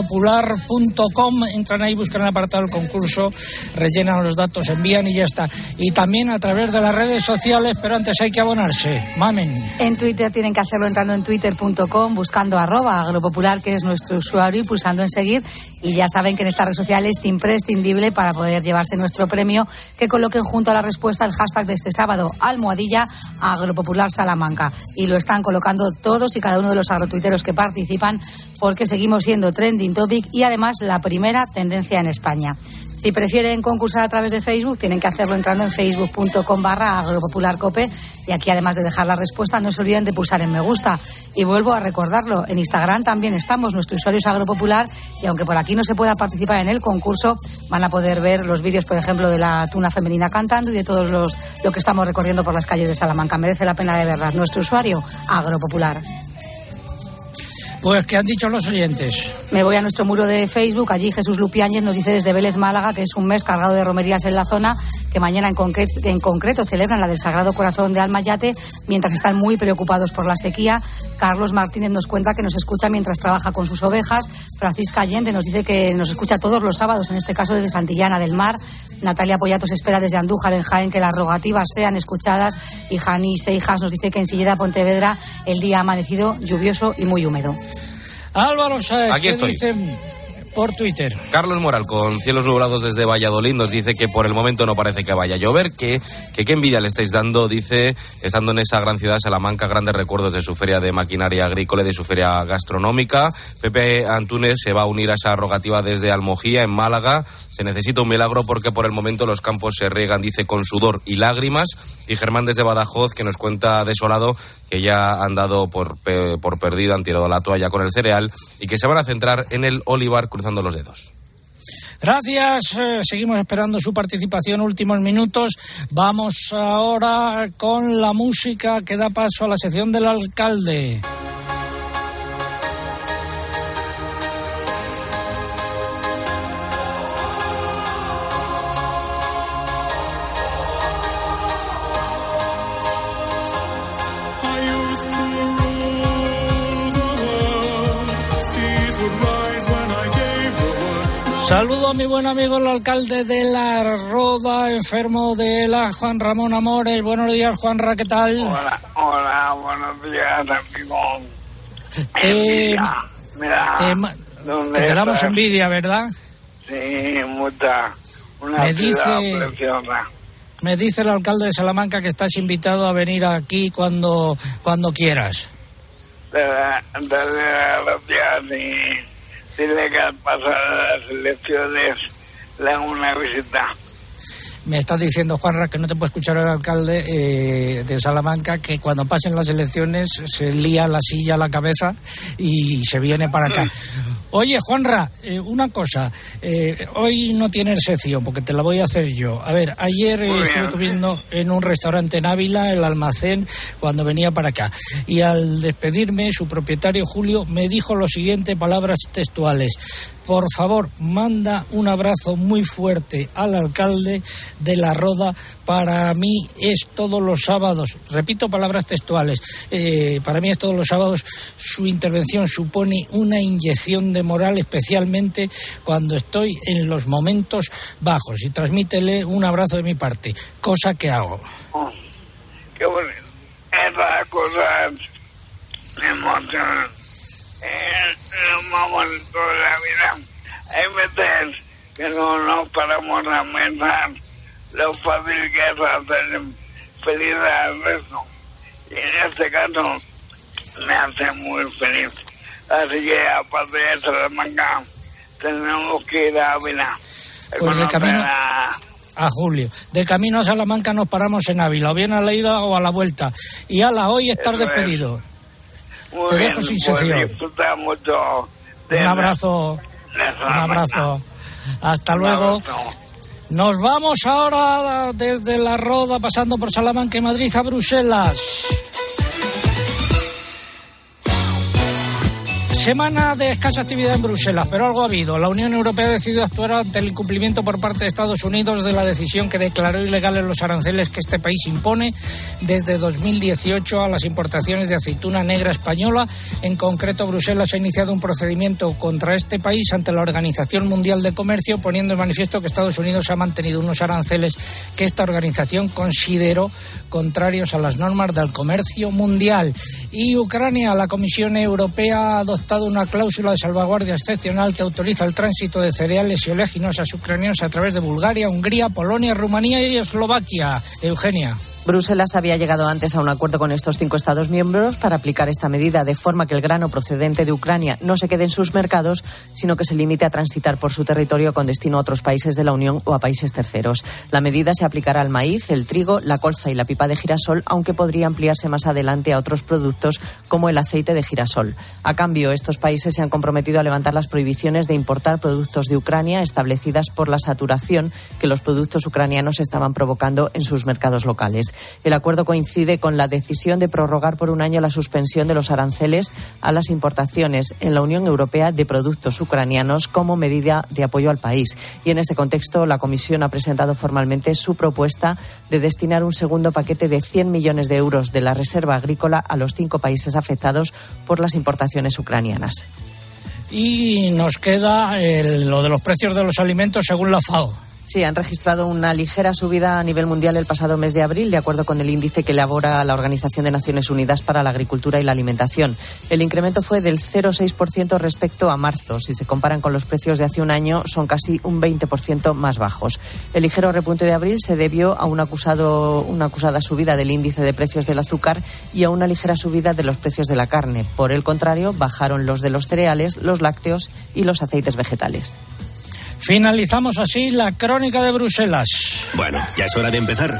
www.agropopular.com. Entran ahí, buscan el apartado del concurso, rellenan los datos, envían y ya está. Y también a través de las redes sociales, pero antes hay que abonarse. Mamen. En Twitter tienen que hacerlo entrando en twitter.com, buscando arroba agropopular, que es nuestro usuario, y pulsando en seguir. Y ya saben que en esta red social es imprescindible para poder llevarse nuestro premio, que coloquen junto a la respuesta el hashtag de este sábado, almohadilla agropopular Salamanca. Y lo están colocando todos y cada uno de los agrotuiteros que participan, porque seguimos siendo trending topic y además la primera tendencia en España. Si prefieren concursar a través de Facebook, tienen que hacerlo entrando en facebook.com barra agropopularcope y aquí además de dejar la respuesta no se olviden de pulsar en me gusta. Y vuelvo a recordarlo, en Instagram también estamos, nuestro usuario es agropopular y aunque por aquí no se pueda participar en el concurso, van a poder ver los vídeos, por ejemplo, de la tuna femenina cantando y de todos los lo que estamos recorriendo por las calles de Salamanca. Merece la pena de verdad. Nuestro usuario, agropopular. Pues, ¿qué han dicho los oyentes? Me voy a nuestro muro de Facebook. Allí Jesús Lupiáñez nos dice desde Vélez, Málaga, que es un mes cargado de romerías en la zona, que mañana en, en concreto celebran la del Sagrado Corazón de Almayate, mientras están muy preocupados por la sequía. Carlos Martínez nos cuenta que nos escucha mientras trabaja con sus ovejas. Francisca Allende nos dice que nos escucha todos los sábados, en este caso desde Santillana del Mar. Natalia Poyatos espera desde Andújar, en Jaén, que las rogativas sean escuchadas. Y Jani Seijas nos dice que en Silleda, Pontevedra, el día ha amanecido lluvioso y muy húmedo. Álvaro Saez, Aquí ¿qué estoy. dicen por Twitter? Carlos Moral, con cielos nublados desde Valladolid, nos dice que por el momento no parece que vaya a llover, que, que qué envidia le estáis dando, dice, estando en esa gran ciudad, Salamanca, grandes recuerdos de su feria de maquinaria agrícola y de su feria gastronómica. Pepe Antunes se va a unir a esa rogativa desde Almojía, en Málaga. Se necesita un milagro porque por el momento los campos se riegan, dice, con sudor y lágrimas. Y Germán desde Badajoz, que nos cuenta desolado que ya han dado por, por perdido, han tirado la toalla con el cereal y que se van a centrar en el olivar cruzando los dedos. Gracias, eh, seguimos esperando su participación, últimos minutos. Vamos ahora con la música que da paso a la sección del alcalde. Saludo a mi buen amigo el alcalde de La Roda, enfermo de la Juan Ramón Amores. Buenos días, Juanra, ¿qué tal? Hola, hola, buenos días, amigo. <laughs> Te, Envidia, Mira, te ma- ¿dónde te damos envidia, ¿verdad? Sí, mucha. Una Me ciudad dice- preciosa. Me dice el alcalde de Salamanca que estás invitado a venir aquí cuando, cuando quieras. Gracias y dile que pasar las elecciones le una visita. Me estás diciendo, Juanra, que no te puede escuchar el alcalde eh, de Salamanca, que cuando pasen las elecciones se lía la silla a la cabeza y se viene para acá. <laughs> Oye, Juanra, eh, una cosa. eh, hoy no tienes sección porque te la voy a hacer yo. A ver, ayer eh, estuve comiendo en un restaurante en Ávila, el almacén, cuando venía para acá. Y al despedirme, su propietario Julio me dijo lo siguiente, palabras textuales. Por favor, manda un abrazo muy fuerte al alcalde de La Roda. Para mí es todos los sábados, repito palabras textuales, eh, para mí es todos los sábados su intervención supone una inyección de moral, especialmente cuando estoy en los momentos bajos. Y transmítele un abrazo de mi parte, cosa que hago. Oh, qué bonito. Me lo más bonito de la vida. Hay veces que no nos paramos a pensar lo fácil que es hacer feliz al resto. Y en este caso me hace muy feliz. Así que aparte de Salamanca, tenemos que ir a Ávila. a Pues de camino- a- A Julio. De camino a Salamanca nos paramos en Ávila, o bien a la ida o a la vuelta. Y ala, hoy estar Eso es. Muy Te bien, dejo sin pues sección. disfruta mucho. de Un abrazo. Un abrazo. Hasta Un luego. abrazo. Nos vamos ahora desde La Roda, pasando por Salamanca y Madrid a Bruselas. Semana de escasa actividad en Bruselas, pero algo ha habido. La Unión Europea ha decidido actuar ante el incumplimiento por parte de Estados Unidos de la decisión que declaró ilegales los aranceles que este país impone desde 2018 a las importaciones de aceituna negra española. En concreto, Bruselas ha iniciado un procedimiento contra este país ante la Organización Mundial de Comercio, poniendo en manifiesto que Estados Unidos ha mantenido unos aranceles que esta organización consideró contrarios a las normas del comercio mundial. Y Ucrania, la Comisión Europea ha adoptado una cláusula de salvaguardia excepcional que autoriza el tránsito de cereales y oleaginosas ucranianos a través de Bulgaria, Hungría, Polonia, Rumanía y Eslovaquia. Eugenia. Bruselas había llegado antes a un acuerdo con estos cinco Estados miembros para aplicar esta medida de forma que el grano procedente de Ucrania no se quede en sus mercados, sino que se limite a transitar por su territorio con destino a otros países de la Unión o a países terceros. La medida se aplicará al maíz, el trigo, la colza y la pipa de girasol, aunque podría ampliarse más adelante a otros productos como el aceite de girasol. A cambio, estos países se han comprometido a levantar las prohibiciones de importar productos de Ucrania establecidas por la saturación que los productos ucranianos estaban provocando en sus mercados locales. El acuerdo coincide con la decisión de prorrogar por un año la suspensión de los aranceles a las importaciones en la Unión Europea de productos ucranianos como medida de apoyo al país. Y en este contexto, la Comisión ha presentado formalmente su propuesta de destinar un segundo paquete de 100 millones de euros de la reserva agrícola a los cinco países afectados por las importaciones ucranianas. Y nos queda el- lo de los precios de los alimentos según la FAO. Sí, han registrado una ligera subida a nivel mundial el pasado mes de abril, de acuerdo con el índice que elabora la Organización de Naciones Unidas para la Agricultura y la Alimentación. El incremento fue del 0,6% respecto a marzo. Si se comparan con los precios de hace un año, son casi un 20% más bajos. El ligero repunte de abril se debió a un acusado, una acusada subida del índice de precios del azúcar y a una ligera subida de los precios de la carne. Por el contrario, bajaron los de los cereales, los lácteos y los aceites vegetales. Finalizamos así la crónica de Bruselas. Bueno, ya es hora de empezar.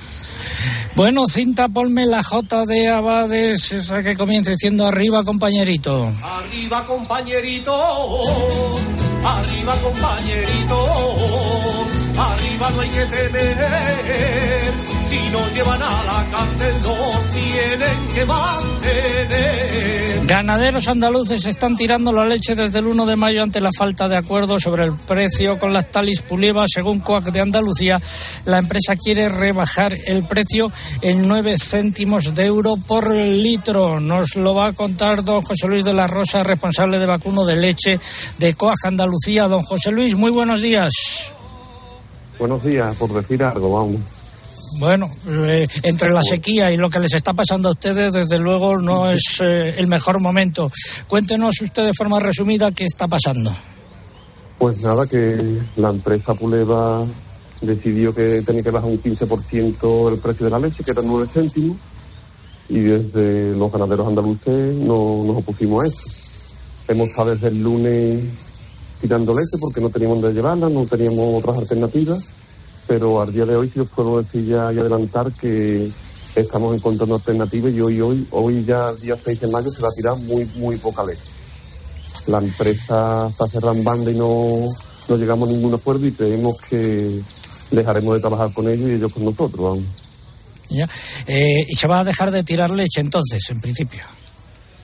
Bueno, cinta, ponme la J de Abades, esa que comienza diciendo arriba, compañerito. Arriba compañerito, arriba compañerito, arriba no hay que temer, si nos llevan a la cárcel nos tienen que mantener. Ganaderos andaluces están tirando la leche desde el 1 de mayo ante la falta de acuerdo sobre el precio con las talis Puliva. Según COAC de Andalucía, la empresa quiere rebajar el precio en 9 céntimos de euro por litro. Nos lo va a contar don José Luis de la Rosa, responsable de vacuno de leche de COAC Andalucía. Don José Luis, muy buenos días. Buenos días, por decir algo, vamos. Bueno, eh, entre la sequía y lo que les está pasando a ustedes, desde luego no es eh, el mejor momento. Cuéntenos usted de forma resumida qué está pasando. Pues nada, que la empresa Puleva decidió que tenía que bajar un 15% el precio de la leche, que eran 9 céntimos, y desde los ganaderos andaluces no, nos opusimos a eso. Hemos estado desde el lunes tirando leche porque no teníamos dónde llevarla, no teníamos otras alternativas, pero al día de hoy sí os puedo decir ya y adelantar que estamos encontrando alternativas y hoy, hoy, hoy ya día 6 de mayo se va a tirar muy, muy poca leche. La empresa está cerrada en banda y no, no llegamos a ningún acuerdo y creemos que dejaremos de trabajar con ellos y ellos con nosotros. Vamos. ¿ya? Eh, y se va a dejar de tirar leche entonces, en principio.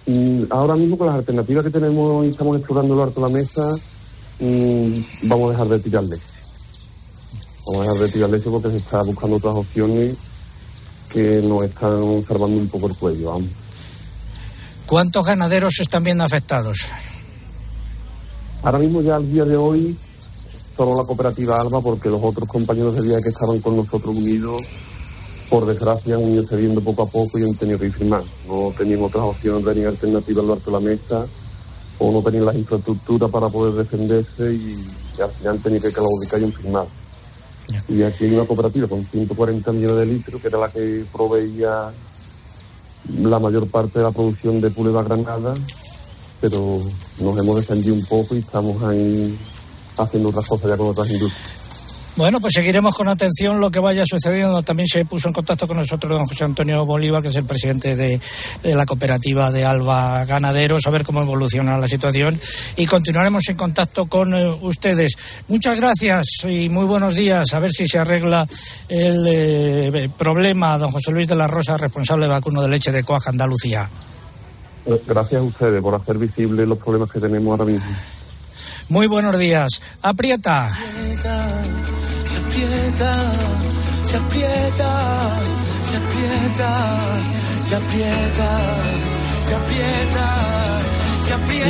Mm, ahora mismo con las alternativas que tenemos y estamos explorando lo harto la mesa, mm, vamos a dejar de tirar leche. Vamos a dejar de tirar leche porque se está buscando otras opciones que nos están salvando un poco el cuello. Vamos. ¿Cuántos ganaderos se están viendo afectados? Ahora mismo ya al día de hoy solo la cooperativa Alba porque los otros compañeros de día que estaban con nosotros unidos por desgracia han ido cediendo poco a poco y han tenido que ir firmar. No tenían otras opciones, tenían alternativas al de la mesa o no tenían las infraestructuras para poder defenderse y al final han tenido que claudicar y han firmado. Y aquí hay una cooperativa con 140 millones de litros que era la que proveía la mayor parte de la producción de Puleva Granada, pero nos hemos defendido un poco y estamos ahí haciendo otras cosas ya con otras industrias. Bueno, pues seguiremos con atención lo que vaya sucediendo. También se puso en contacto con nosotros don José Antonio Bolívar, que es el presidente de, de, la cooperativa de Alba Ganaderos, a ver cómo evoluciona la situación. Y continuaremos en contacto con eh, ustedes. Muchas gracias y muy buenos días. A ver si se arregla el eh, problema. Don José Luis de la Rosa, responsable de vacuno de leche de Coaja, Andalucía. Gracias a ustedes por hacer visibles los problemas que tenemos ahora mismo. Muy buenos días. Aprieta.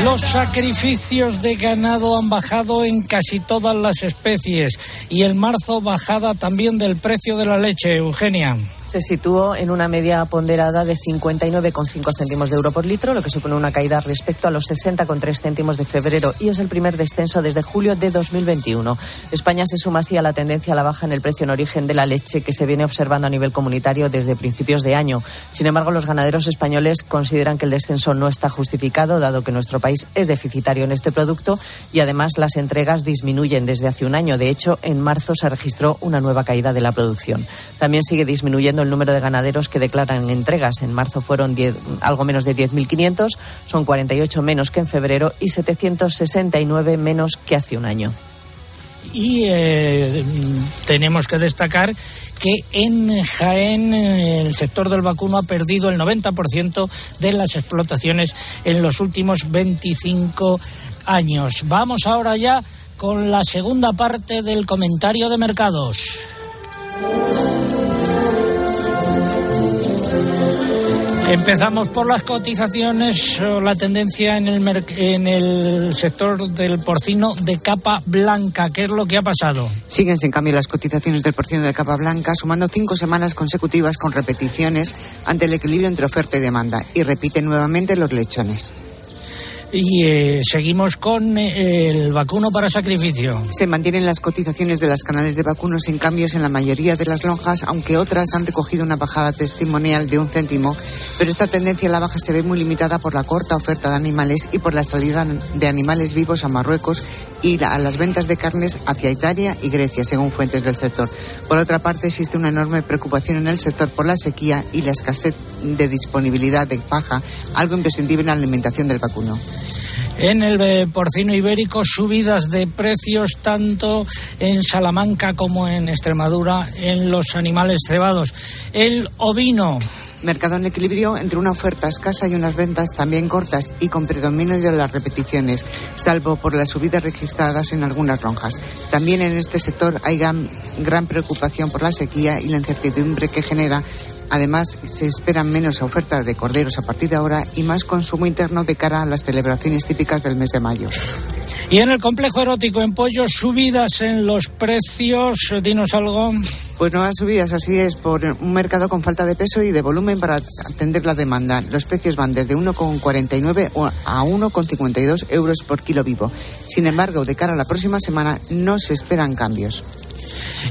Los sacrificios de ganado han bajado en casi todas las especies y el marzo bajada también del precio de la leche, Eugenia. Se situó en una media ponderada de 59,5 céntimos de euro por litro, lo que supone una caída respecto a los 60,3 céntimos de febrero y es el primer descenso desde julio de 2021. España se suma así a la tendencia a la baja en el precio en origen de la leche que se viene observando a nivel comunitario desde principios de año. Sin embargo, los ganaderos españoles consideran que el descenso no está justificado, dado que nuestro país es deficitario en este producto y además las entregas disminuyen desde hace un año. De hecho, en marzo se registró una nueva caída de la producción. También sigue disminuyendo el número de ganaderos que declaran entregas. En marzo fueron 10, algo menos de 10.500, son 48 menos que en febrero y 769 menos que hace un año. Y eh, tenemos que destacar que en Jaén eh, el sector del vacuno ha perdido el 90% de las explotaciones en los últimos 25 años. Vamos ahora ya con la segunda parte del comentario de mercados. Empezamos por las cotizaciones o la tendencia en el, en el sector del porcino de capa blanca. ¿Qué es lo que ha pasado? Siguen sin cambio las cotizaciones del porcino de capa blanca, sumando cinco semanas consecutivas con repeticiones ante el equilibrio entre oferta y demanda. Y repiten nuevamente los lechones. Y eh, seguimos con eh, el vacuno para sacrificio. Se mantienen las cotizaciones de las canales de vacunos sin cambios en la mayoría de las lonjas, aunque otras han recogido una bajada testimonial de un céntimo. Pero esta tendencia a la baja se ve muy limitada por la corta oferta de animales y por la salida de animales vivos a Marruecos y a las ventas de carnes hacia Italia y Grecia, según fuentes del sector. Por otra parte, existe una enorme preocupación en el sector por la sequía y la escasez de disponibilidad de paja, algo imprescindible en la alimentación del vacuno. En el eh, porcino ibérico, subidas de precios tanto en Salamanca como en Extremadura en los animales cebados. El ovino. Mercado en equilibrio entre una oferta escasa y unas ventas también cortas y con predominio de las repeticiones, salvo por las subidas registradas en algunas lonjas. También en este sector hay gran, gran preocupación por la sequía y la incertidumbre que genera. Además, se esperan menos ofertas de corderos a partir de ahora y más consumo interno de cara a las celebraciones típicas del mes de mayo. Y en el complejo erótico en pollo, subidas en los precios. Dinos algo. Pues nuevas subidas, así es, por un mercado con falta de peso y de volumen para atender la demanda. Los precios van desde 1,49 o- a 1,52 euros por kilo vivo. Sin embargo, de cara a la próxima semana no se esperan cambios.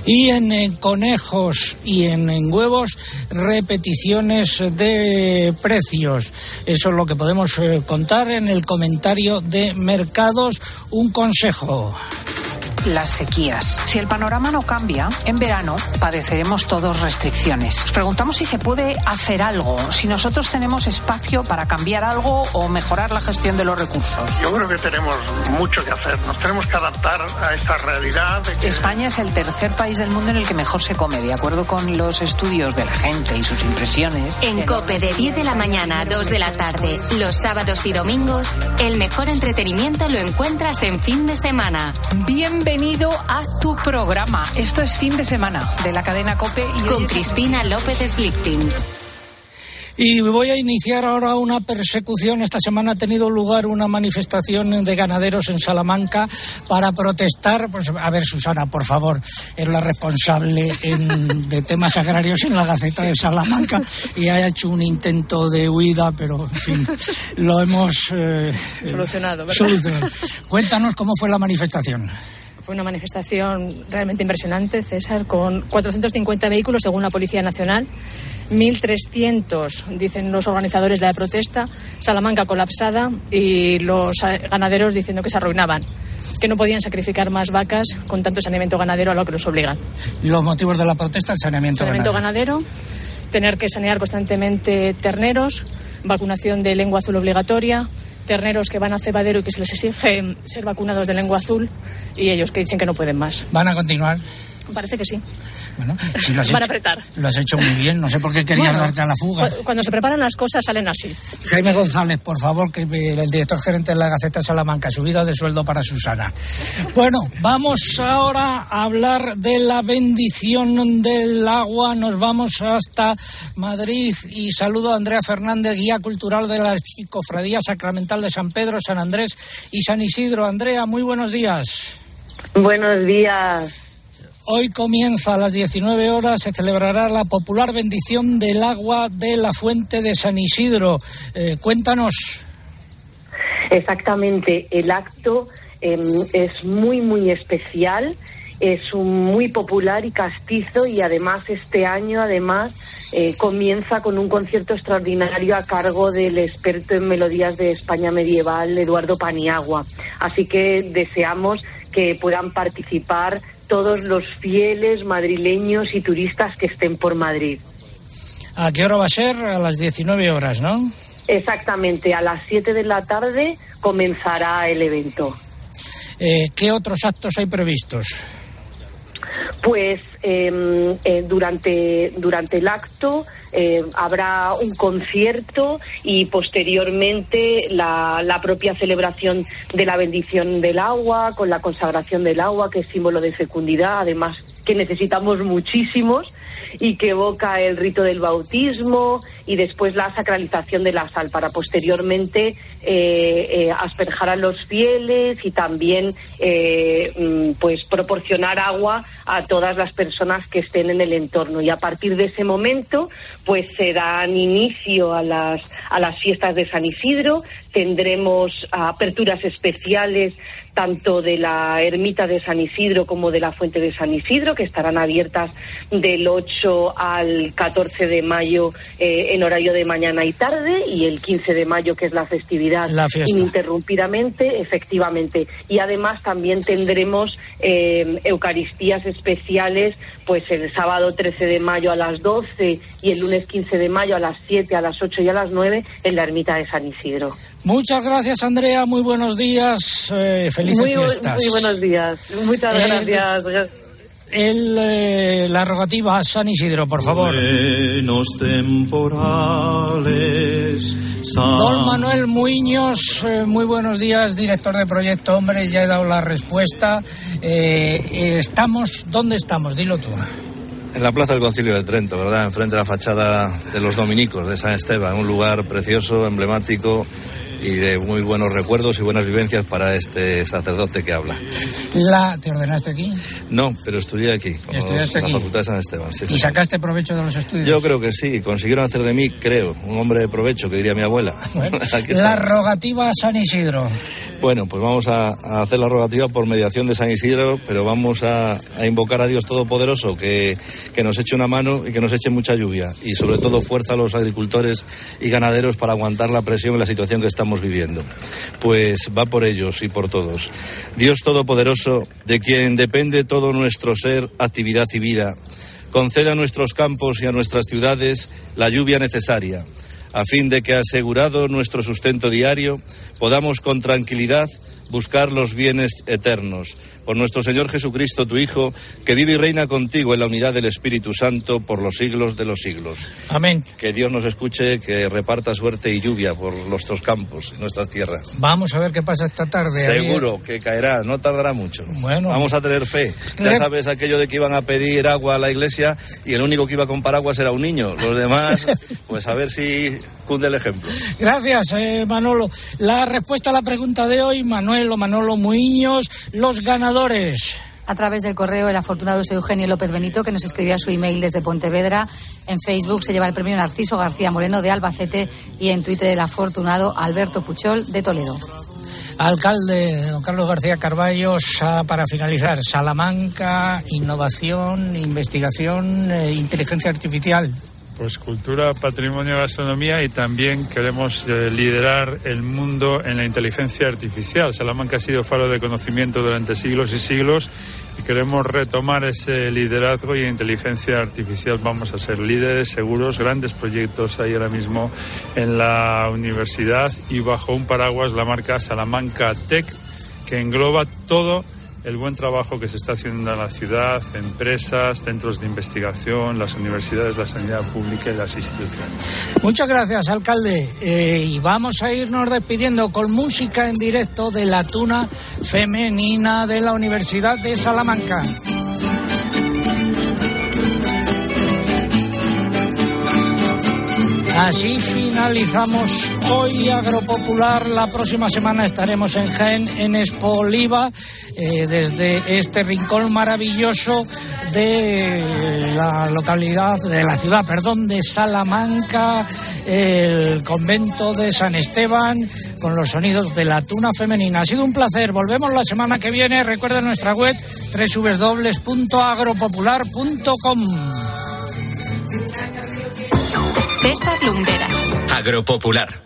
Y en, conejos y en, en huevos, repeticiones de precios. Eso es lo que podemos eh, contar en el comentario de mercados. Un consejo. Las sequías. Si el panorama no cambia, en verano padeceremos todos restricciones. Nos preguntamos si se puede hacer algo, si nosotros tenemos espacio para cambiar algo o mejorar la gestión de los recursos. Yo creo que tenemos mucho que hacer. Nos tenemos que adaptar a esta realidad. de que- España es el tercer país del mundo en el que mejor se come, de acuerdo con los estudios de la gente y sus impresiones. En Cope de 10 de la mañana a 2 de la tarde, los sábados y domingos, el mejor entretenimiento lo encuentras en fin de semana. Bienvenido a tu programa. Esto es fin de semana de la cadena Cope y hoy Con es- Cristina López Slichting. Y voy a iniciar ahora una persecución. Esta semana ha tenido lugar una manifestación de ganaderos en Salamanca para protestar. Pues, a ver, Susana, por favor, es la responsable en- de temas agrarios en la Gaceta de Salamanca y ha hecho un intento de huida, pero en fin, lo hemos eh, Solucionado, ¿verdad? solucionado. Cuéntanos cómo fue la manifestación. Fue una manifestación realmente impresionante, César, con 450 vehículos según la Policía Nacional, 1.300, dicen los organizadores de la protesta, Salamanca colapsada y los ganaderos diciendo que se arruinaban, que no podían sacrificar más vacas con tanto saneamiento ganadero a lo que los obligan. Los motivos de la protesta, el saneamiento, Saneamiento ganadero. ganadero, tener que sanear constantemente terneros, vacunación de lengua azul obligatoria, terneros que van a cebadero y que se les exige ser vacunados de lengua azul y ellos que dicen que no pueden más. ¿Van a continuar? Parece que sí. Bueno, si lo has, Van a hecho, apretar. lo has hecho muy bien. No sé por qué querías Bueno, darte a la fuga. cu- Cuando se preparan las cosas salen así. Jaime González, por favor, que el director gerente de la Gaceta de Salamanca, subida de sueldo para Susana. Bueno, vamos ahora a hablar de la bendición del agua. Nos vamos hasta Madrid y saludo a Andrea Fernández, guía cultural de la Cofradía Sacramental de San Pedro, San Andrés y San Isidro. Andrea, muy buenos días. Buenos días. Hoy comienza a las 19 horas, se celebrará la popular bendición del agua de la fuente de San Isidro. Eh, cuéntanos. Exactamente, el acto eh, es muy, muy especial, es un muy popular y castizo y además este año, además, eh, comienza con un concierto extraordinario a cargo del experto en melodías de España medieval, Eduardo Paniagua. Así que deseamos que puedan participar todos los fieles madrileños y turistas que estén por Madrid. ¿A qué hora va a ser? A las 19 horas, ¿no? Exactamente, a las 7 de la tarde comenzará el evento. Eh, ¿Qué otros actos hay previstos? Pues eh, eh, durante, durante el acto eh, habrá un concierto y posteriormente la, la propia celebración de la bendición del agua, con la consagración del agua, que es símbolo de fecundidad, además que necesitamos muchísimos y que evoca el rito del bautismo y después la sacralización de la sal para posteriormente eh, eh, asperjar a los fieles y también eh, mm, pues proporcionar agua a todas las personas que estén en el entorno. Y a partir de ese momento pues se dan inicio a las a las fiestas de San Isidro. Tendremos aperturas especiales tanto de la ermita de San Isidro como de la fuente de San Isidro, que estarán abiertas del 8 al 14 de mayo eh, en horario de mañana y tarde, y el 15 de mayo, que es la festividad, La ininterrumpidamente, efectivamente. Y además también tendremos eh, Eucaristías especiales, pues el sábado 13 de mayo a las 12 y el lunes 15 de mayo a las 7, a las 8 y a las 9 en la ermita de San Isidro. Muchas gracias, Andrea. Muy buenos días. eh, felices muy, fiestas. muy buenos días. Muchas Eh, gracias. El, eh, la rogativa a San Isidro, por favor. Buenos temporales. Don Manuel Muiños, eh, muy buenos días, director de Proyecto Hombre, ya he dado la respuesta. Eh, eh, estamos, ¿dónde estamos? Dilo tú. En la Plaza del Concilio de Trento, ¿verdad? Enfrente de la fachada de los dominicos de San Esteban, un lugar precioso, emblemático y de muy buenos recuerdos y buenas vivencias para este sacerdote que habla. La, ¿Te ordenaste aquí? No, pero estudié aquí, con los- Estudiaste en la. Facultad de San Esteban. sí, ¿Y sí. sacaste provecho de los estudios? Yo creo que sí, consiguieron hacer de mí, creo, un hombre de provecho, que diría mi abuela. <laughs> <laughs> Aquí La rogativa a San Isidro. Bueno, pues vamos a, a hacer la rogativa por mediación de San Isidro, pero vamos a, a invocar a Dios Todopoderoso que, que nos eche una mano y que nos eche mucha lluvia y sobre todo fuerza a los agricultores y ganaderos para aguantar la presión en la situación que estamos viviendo. Pues va por ellos y por todos. Dios Todopoderoso, de quien depende todo nuestro ser, actividad y vida, conceda a nuestros campos y a nuestras ciudades la lluvia necesaria a fin de que, asegurado nuestro sustento diario, podamos con tranquilidad buscar los bienes eternos. Por nuestro Señor Jesucristo, tu Hijo, que vive y reina contigo en la unidad del Espíritu Santo por los siglos de los siglos. Amén. Que Dios nos escuche, que reparta suerte y lluvia por nuestros campos y nuestras tierras. Vamos a ver qué pasa esta tarde. Ahí- Seguro que caerá, no tardará mucho. Bueno. Vamos a tener fe. Ya sabes aquello de que iban a pedir agua a la iglesia y el único que iba con paraguas era un niño. Los demás, <laughs> pues a ver si cunde el ejemplo. Gracias, eh, Manolo. La respuesta a la pregunta de hoy, Manuel o Manolo Muiños, los ganadores. A través del correo, el afortunado es Eugenio López Benito, que nos escribía su email desde Pontevedra. En Facebook se lleva el premio Narciso García Moreno de Albacete y en Twitter el afortunado Alberto Puchol de Toledo. Alcalde don Carlos García Carballo, sa- para finalizar, Salamanca, innovación, investigación, eh, inteligencia artificial. Pues cultura, patrimonio, gastronomía y también queremos eh, liderar el mundo en la inteligencia artificial. Salamanca ha sido faro de conocimiento durante siglos y siglos y queremos retomar ese liderazgo y en inteligencia artificial vamos a ser líderes seguros, grandes proyectos hay ahora mismo en la universidad y bajo un paraguas la marca Salamanca Tech que engloba todo el buen trabajo que se está haciendo en la ciudad, empresas, centros de investigación, las universidades, la sanidad pública y las instituciones. Muchas gracias, alcalde. Eh, y vamos a irnos despidiendo con música en directo de la tuna femenina de la Universidad de Salamanca. Así finalizamos hoy Agropopular. La próxima semana estaremos en Jaén, en Espoliva, eh, desde este rincón maravilloso de la localidad, de la ciudad, perdón, de Salamanca, el convento de San Esteban, con los sonidos de la tuna femenina. Ha sido un placer. Volvemos la semana que viene. Recuerden nuestra web www.agropopular.com. César Lumberas. Agropopular.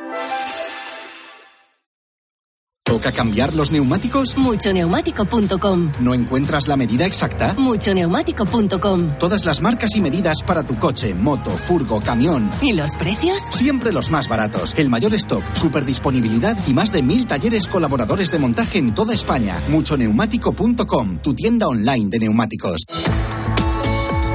¿Toca cambiar los neumáticos? Muchoneumático.com. ¿No encuentras la medida exacta? Muchoneumático.com. Todas las marcas y medidas para tu coche, moto, furgo, camión. ¿Y los precios? Siempre los más baratos. El mayor stock, super disponibilidad y más de mil talleres colaboradores de montaje en toda España. Muchoneumático.com, tu tienda online de neumáticos.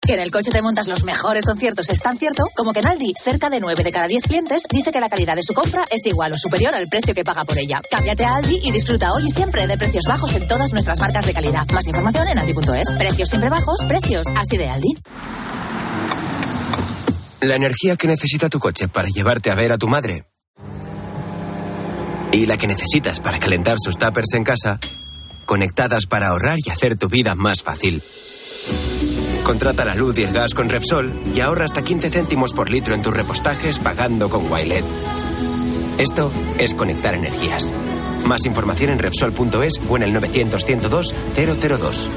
Que en el coche te montas los mejores conciertos es tan cierto como que en Aldi, cerca de 9 de cada 10 clientes dice que la calidad de su compra es igual o superior al precio que paga por ella. Cámbiate a Aldi y disfruta hoy y siempre de precios bajos en todas nuestras marcas de calidad. Más información en aldi.es. Precios siempre bajos, precios así de Aldi. La energía que necesita tu coche para llevarte a ver a tu madre. Y la que necesitas para calentar sus tuppers en casa, conectadas para ahorrar y hacer tu vida más fácil. Contrata la luz y el gas con Repsol y ahorra hasta 15 céntimos por litro en tus repostajes pagando con Wilet. Esto es conectar energías. Más información en Repsol.es o en el 900 102 002.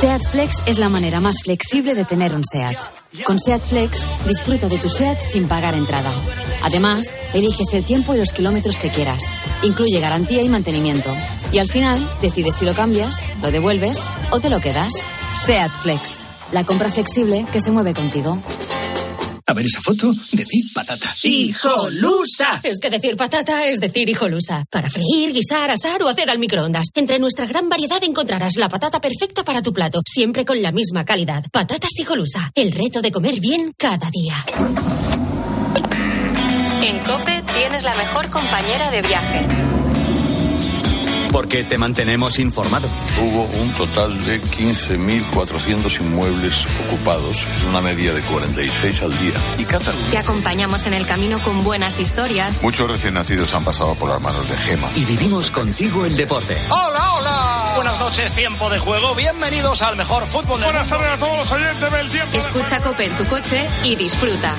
SEAT Flex es la manera más flexible de tener un SEAT. Con SEAT Flex, disfruta de tu SEAT sin pagar entrada. Además, eliges el tiempo y los kilómetros que quieras. Incluye garantía y mantenimiento. Y al final, decides si lo cambias, lo devuelves o te lo quedas. SEAT Flex, la compra flexible que se mueve contigo. A ver esa foto, decir patata. ¡Hijolusa! Es que decir patata es decir hijolusa. Para freír, guisar, asar o hacer al microondas. Entre nuestra gran variedad encontrarás la patata perfecta para tu plato, siempre con la misma calidad. Patatas hijolusa. El reto de comer bien cada día. En Cope tienes la mejor compañera de viaje. Porque te mantenemos informado. Hubo un total de 15.400 inmuebles ocupados, es una media de 46 al día. Y Cataluña. Te acompañamos en el camino con buenas historias. Muchos recién nacidos han pasado por las manos de Gema. Y vivimos contigo el deporte. ¡Hola, hola! Buenas noches, tiempo de juego. Bienvenidos al mejor fútbol del Buenas mundo. tardes a todos los oyentes del tiempo. Escucha Cope en tu coche y disfruta.